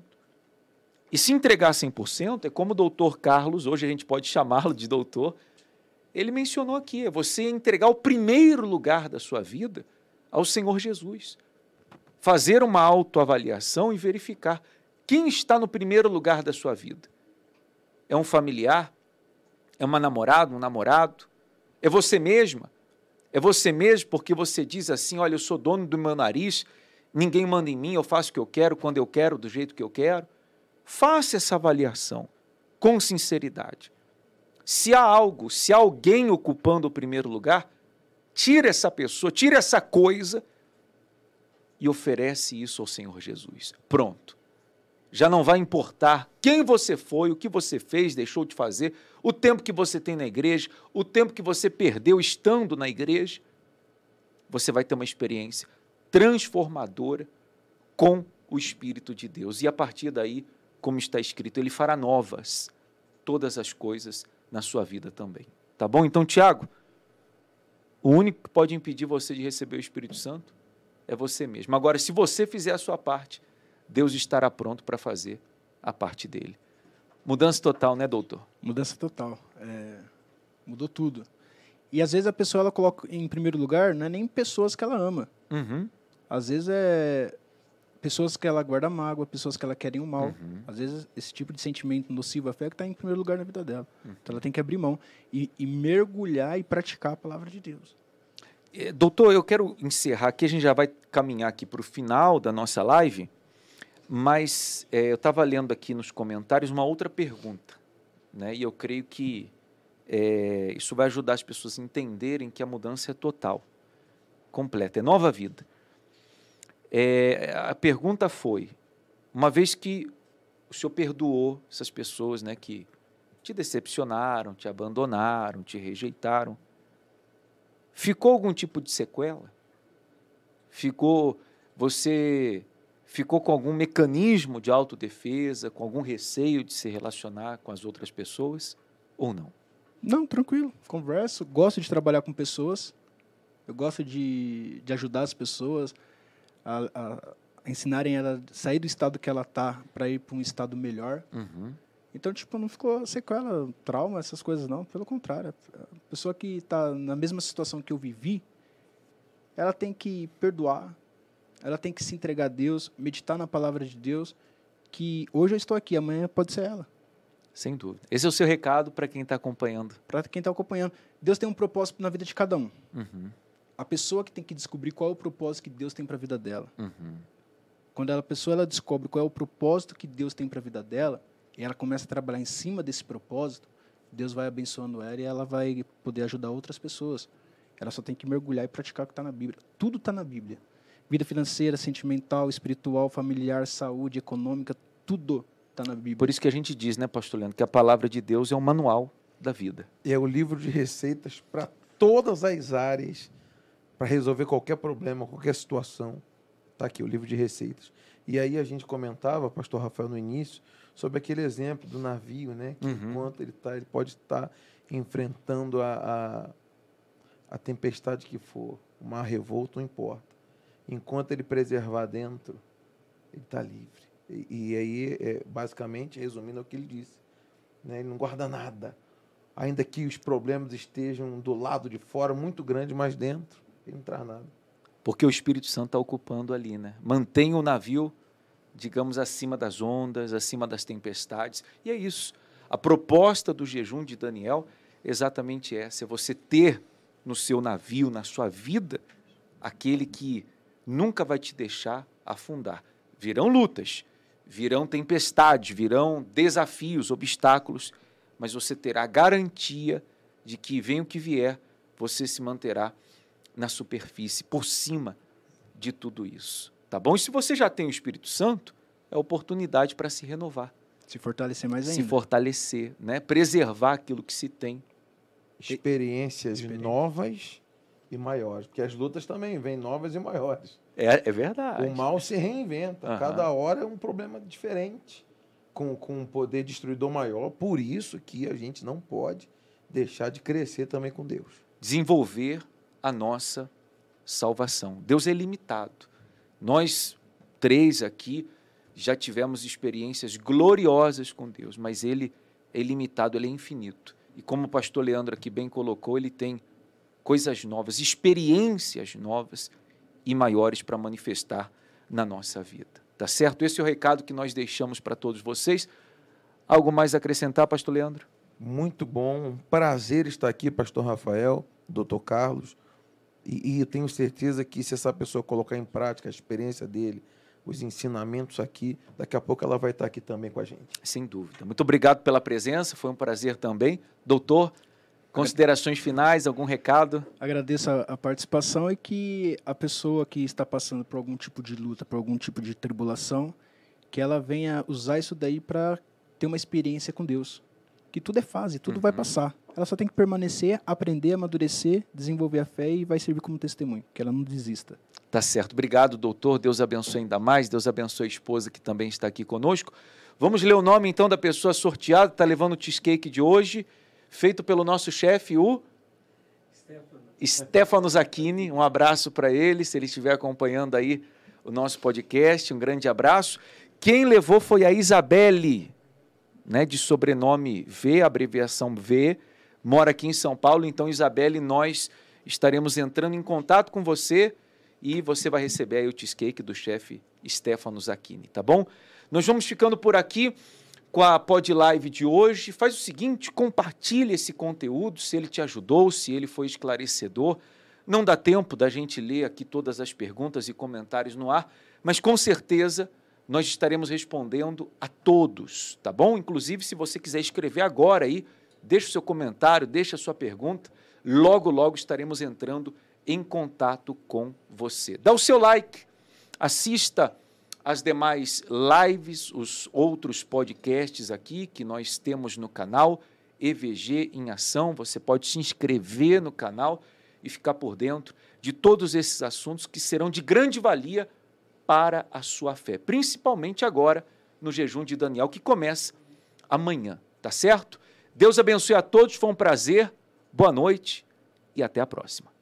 E se entregar 100% é como o doutor Carlos, hoje a gente pode chamá-lo de doutor, ele mencionou aqui, é você entregar o primeiro lugar da sua vida ao Senhor Jesus. Fazer uma autoavaliação e verificar quem está no primeiro lugar da sua vida. É um familiar? É uma namorada, um namorado? É você mesma? É você mesmo porque você diz assim: olha, eu sou dono do meu nariz, ninguém manda em mim, eu faço o que eu quero, quando eu quero, do jeito que eu quero. Faça essa avaliação com sinceridade. Se há algo, se há alguém ocupando o primeiro lugar, tira essa pessoa, tira essa coisa e oferece isso ao Senhor Jesus. Pronto. Já não vai importar quem você foi, o que você fez, deixou de fazer, o tempo que você tem na igreja, o tempo que você perdeu estando na igreja. Você vai ter uma experiência transformadora com o Espírito de Deus. E a partir daí, como está escrito, ele fará novas todas as coisas na sua vida também. Tá bom? Então, Tiago, o único que pode impedir você de receber o Espírito Santo é você mesmo. Agora, se você fizer a sua parte, Deus estará pronto para fazer a parte dele. Mudança total, né, doutor? Mudança total. É, mudou tudo. E às vezes a pessoa ela coloca em primeiro lugar, não é nem pessoas que ela ama. Uhum. Às vezes é pessoas que ela guarda mágoa, pessoas que ela querem o mal. Uhum. Às vezes esse tipo de sentimento nocivo, a fé, que está em primeiro lugar na vida dela. Uhum. Então ela tem que abrir mão e, e mergulhar e praticar a palavra de Deus. É, doutor, eu quero encerrar aqui, a gente já vai caminhar aqui para o final da nossa live. Mas é, eu estava lendo aqui nos comentários uma outra pergunta, né? e eu creio que é, isso vai ajudar as pessoas a entenderem que a mudança é total, completa, é nova vida. É, a pergunta foi: uma vez que o senhor perdoou essas pessoas né, que te decepcionaram, te abandonaram, te rejeitaram, ficou algum tipo de sequela? Ficou. Você ficou com algum mecanismo de autodefesa, com algum receio de se relacionar com as outras pessoas ou não? Não, tranquilo. Converso, gosto de trabalhar com pessoas. Eu gosto de, de ajudar as pessoas a, a, ensinarem ela a sair do estado que ela tá para ir para um estado melhor. Uhum. Então, tipo, não ficou sequela, trauma, essas coisas, não. Pelo contrário. A pessoa que está na mesma situação que eu vivi, ela tem que perdoar, ela tem que se entregar a Deus, meditar na palavra de Deus, que hoje eu estou aqui, amanhã pode ser ela. Sem dúvida. Esse é o seu recado para quem está acompanhando. Para quem está acompanhando. Deus tem um propósito na vida de cada um. Uhum. A pessoa que tem que descobrir qual é o propósito que Deus tem para a vida dela. Uhum. Quando a pessoa ela descobre qual é o propósito que Deus tem para a vida dela, e ela começa a trabalhar em cima desse propósito, Deus vai abençoando ela e ela vai poder ajudar outras pessoas. Ela só tem que mergulhar e praticar o que está na Bíblia. Tudo está na Bíblia. Vida financeira, sentimental, espiritual, familiar, saúde, econômica, tudo está na Bíblia. Por isso que a gente diz, né, pastor Leandro, que a palavra de Deus é um manual da vida. É o livro de receitas para todas as áreas, para resolver qualquer problema, qualquer situação. Está aqui o livro de receitas. E aí a gente comentava, pastor Rafael, no início, sobre aquele exemplo do navio, né? Que Uhum. enquanto ele tá, ele pode estar enfrentando a, a, a tempestade que for, o mar revolto, não importa. Enquanto ele preservar dentro, ele está livre. E, e aí, é, basicamente, resumindo é o que ele disse, né? ele não guarda nada. Ainda que os problemas estejam do lado de fora, muito grande, mas dentro, não traz nada. Porque o Espírito Santo está ocupando ali, né? Mantém o navio, digamos, acima das ondas, acima das tempestades. E é isso. A proposta do jejum de Daniel exatamente essa: é você ter no seu navio, na sua vida, aquele que nunca vai te deixar afundar. Virão lutas, virão tempestades, virão desafios, obstáculos, mas você terá a garantia de que, venha o que vier, você se manterá na superfície, por cima de tudo isso. Tá bom? E se você já tem o Espírito Santo, é oportunidade para se renovar, Se fortalecer mais se ainda. fortalecer, né? preservar aquilo que se tem. Experiências Experiência. novas e maiores. Porque as lutas também vêm novas e maiores. É, é verdade. O mal se reinventa. Aham. Cada hora é um problema diferente, com, com um poder destruidor maior. Por isso que a gente não pode deixar de crescer também com Deus. desenvolver a nossa salvação. Deus é ilimitado. Nós três aqui já tivemos experiências gloriosas com Deus, mas ele é ilimitado, ele é infinito. E como o pastor Leandro aqui bem colocou, ele tem coisas novas, experiências novas e maiores para manifestar na nossa vida. Tá certo? Esse é o recado que nós deixamos para todos vocês. Algo mais a acrescentar, pastor Leandro? Muito bom, um prazer estar aqui, Pastor Rafael, Dr. Carlos. E, e eu tenho certeza que se essa pessoa colocar em prática a experiência dele, os ensinamentos aqui, daqui a pouco ela vai estar aqui também com a gente. Sem dúvida. Muito obrigado pela presença, foi um prazer também. Doutor, considerações finais, algum recado? Agradeço a, a participação e que a pessoa que está passando por algum tipo de luta, por algum tipo de tribulação, que ela venha usar isso daí para ter uma experiência com Deus. Que tudo é fase, tudo vai passar. Ela só tem que permanecer, aprender, amadurecer, desenvolver a fé e vai servir como testemunho. Que ela não desista. Tá certo. Obrigado, doutor. Deus abençoe ainda mais. Deus abençoe a esposa que também está aqui conosco. Vamos ler o nome então da pessoa sorteada, está levando o cheesecake de hoje, feito pelo nosso chefe, o Stefano Zacchini. Um abraço para ele, se ele estiver acompanhando aí o nosso podcast. Um grande abraço. Quem levou foi a Isabelle, né, de sobrenome V, abreviação V, mora aqui em São Paulo. Então, Isabelle, nós estaremos entrando em contato com você e você vai receber aí o cheesecake do chefe Stefano Zacchini, tá bom? Nós vamos ficando por aqui com a Pod Live de hoje. Faz o seguinte, compartilhe esse conteúdo, se ele te ajudou, se ele foi esclarecedor. Não dá tempo da gente ler aqui todas as perguntas e comentários no ar, mas com certeza nós estaremos respondendo a todos, tá bom? Inclusive, se você quiser escrever agora aí, deixa o seu comentário, deixa a sua pergunta. Logo, logo estaremos entrando em contato com você. Dá o seu like, assista as demais lives, os outros podcasts aqui que nós temos no canal EVG em Ação. Você pode se inscrever no canal e ficar por dentro de todos esses assuntos que serão de grande valia para a sua fé, principalmente agora no jejum de Daniel que começa amanhã, tá certo? Deus abençoe a todos, foi um prazer. Boa noite e até a próxima.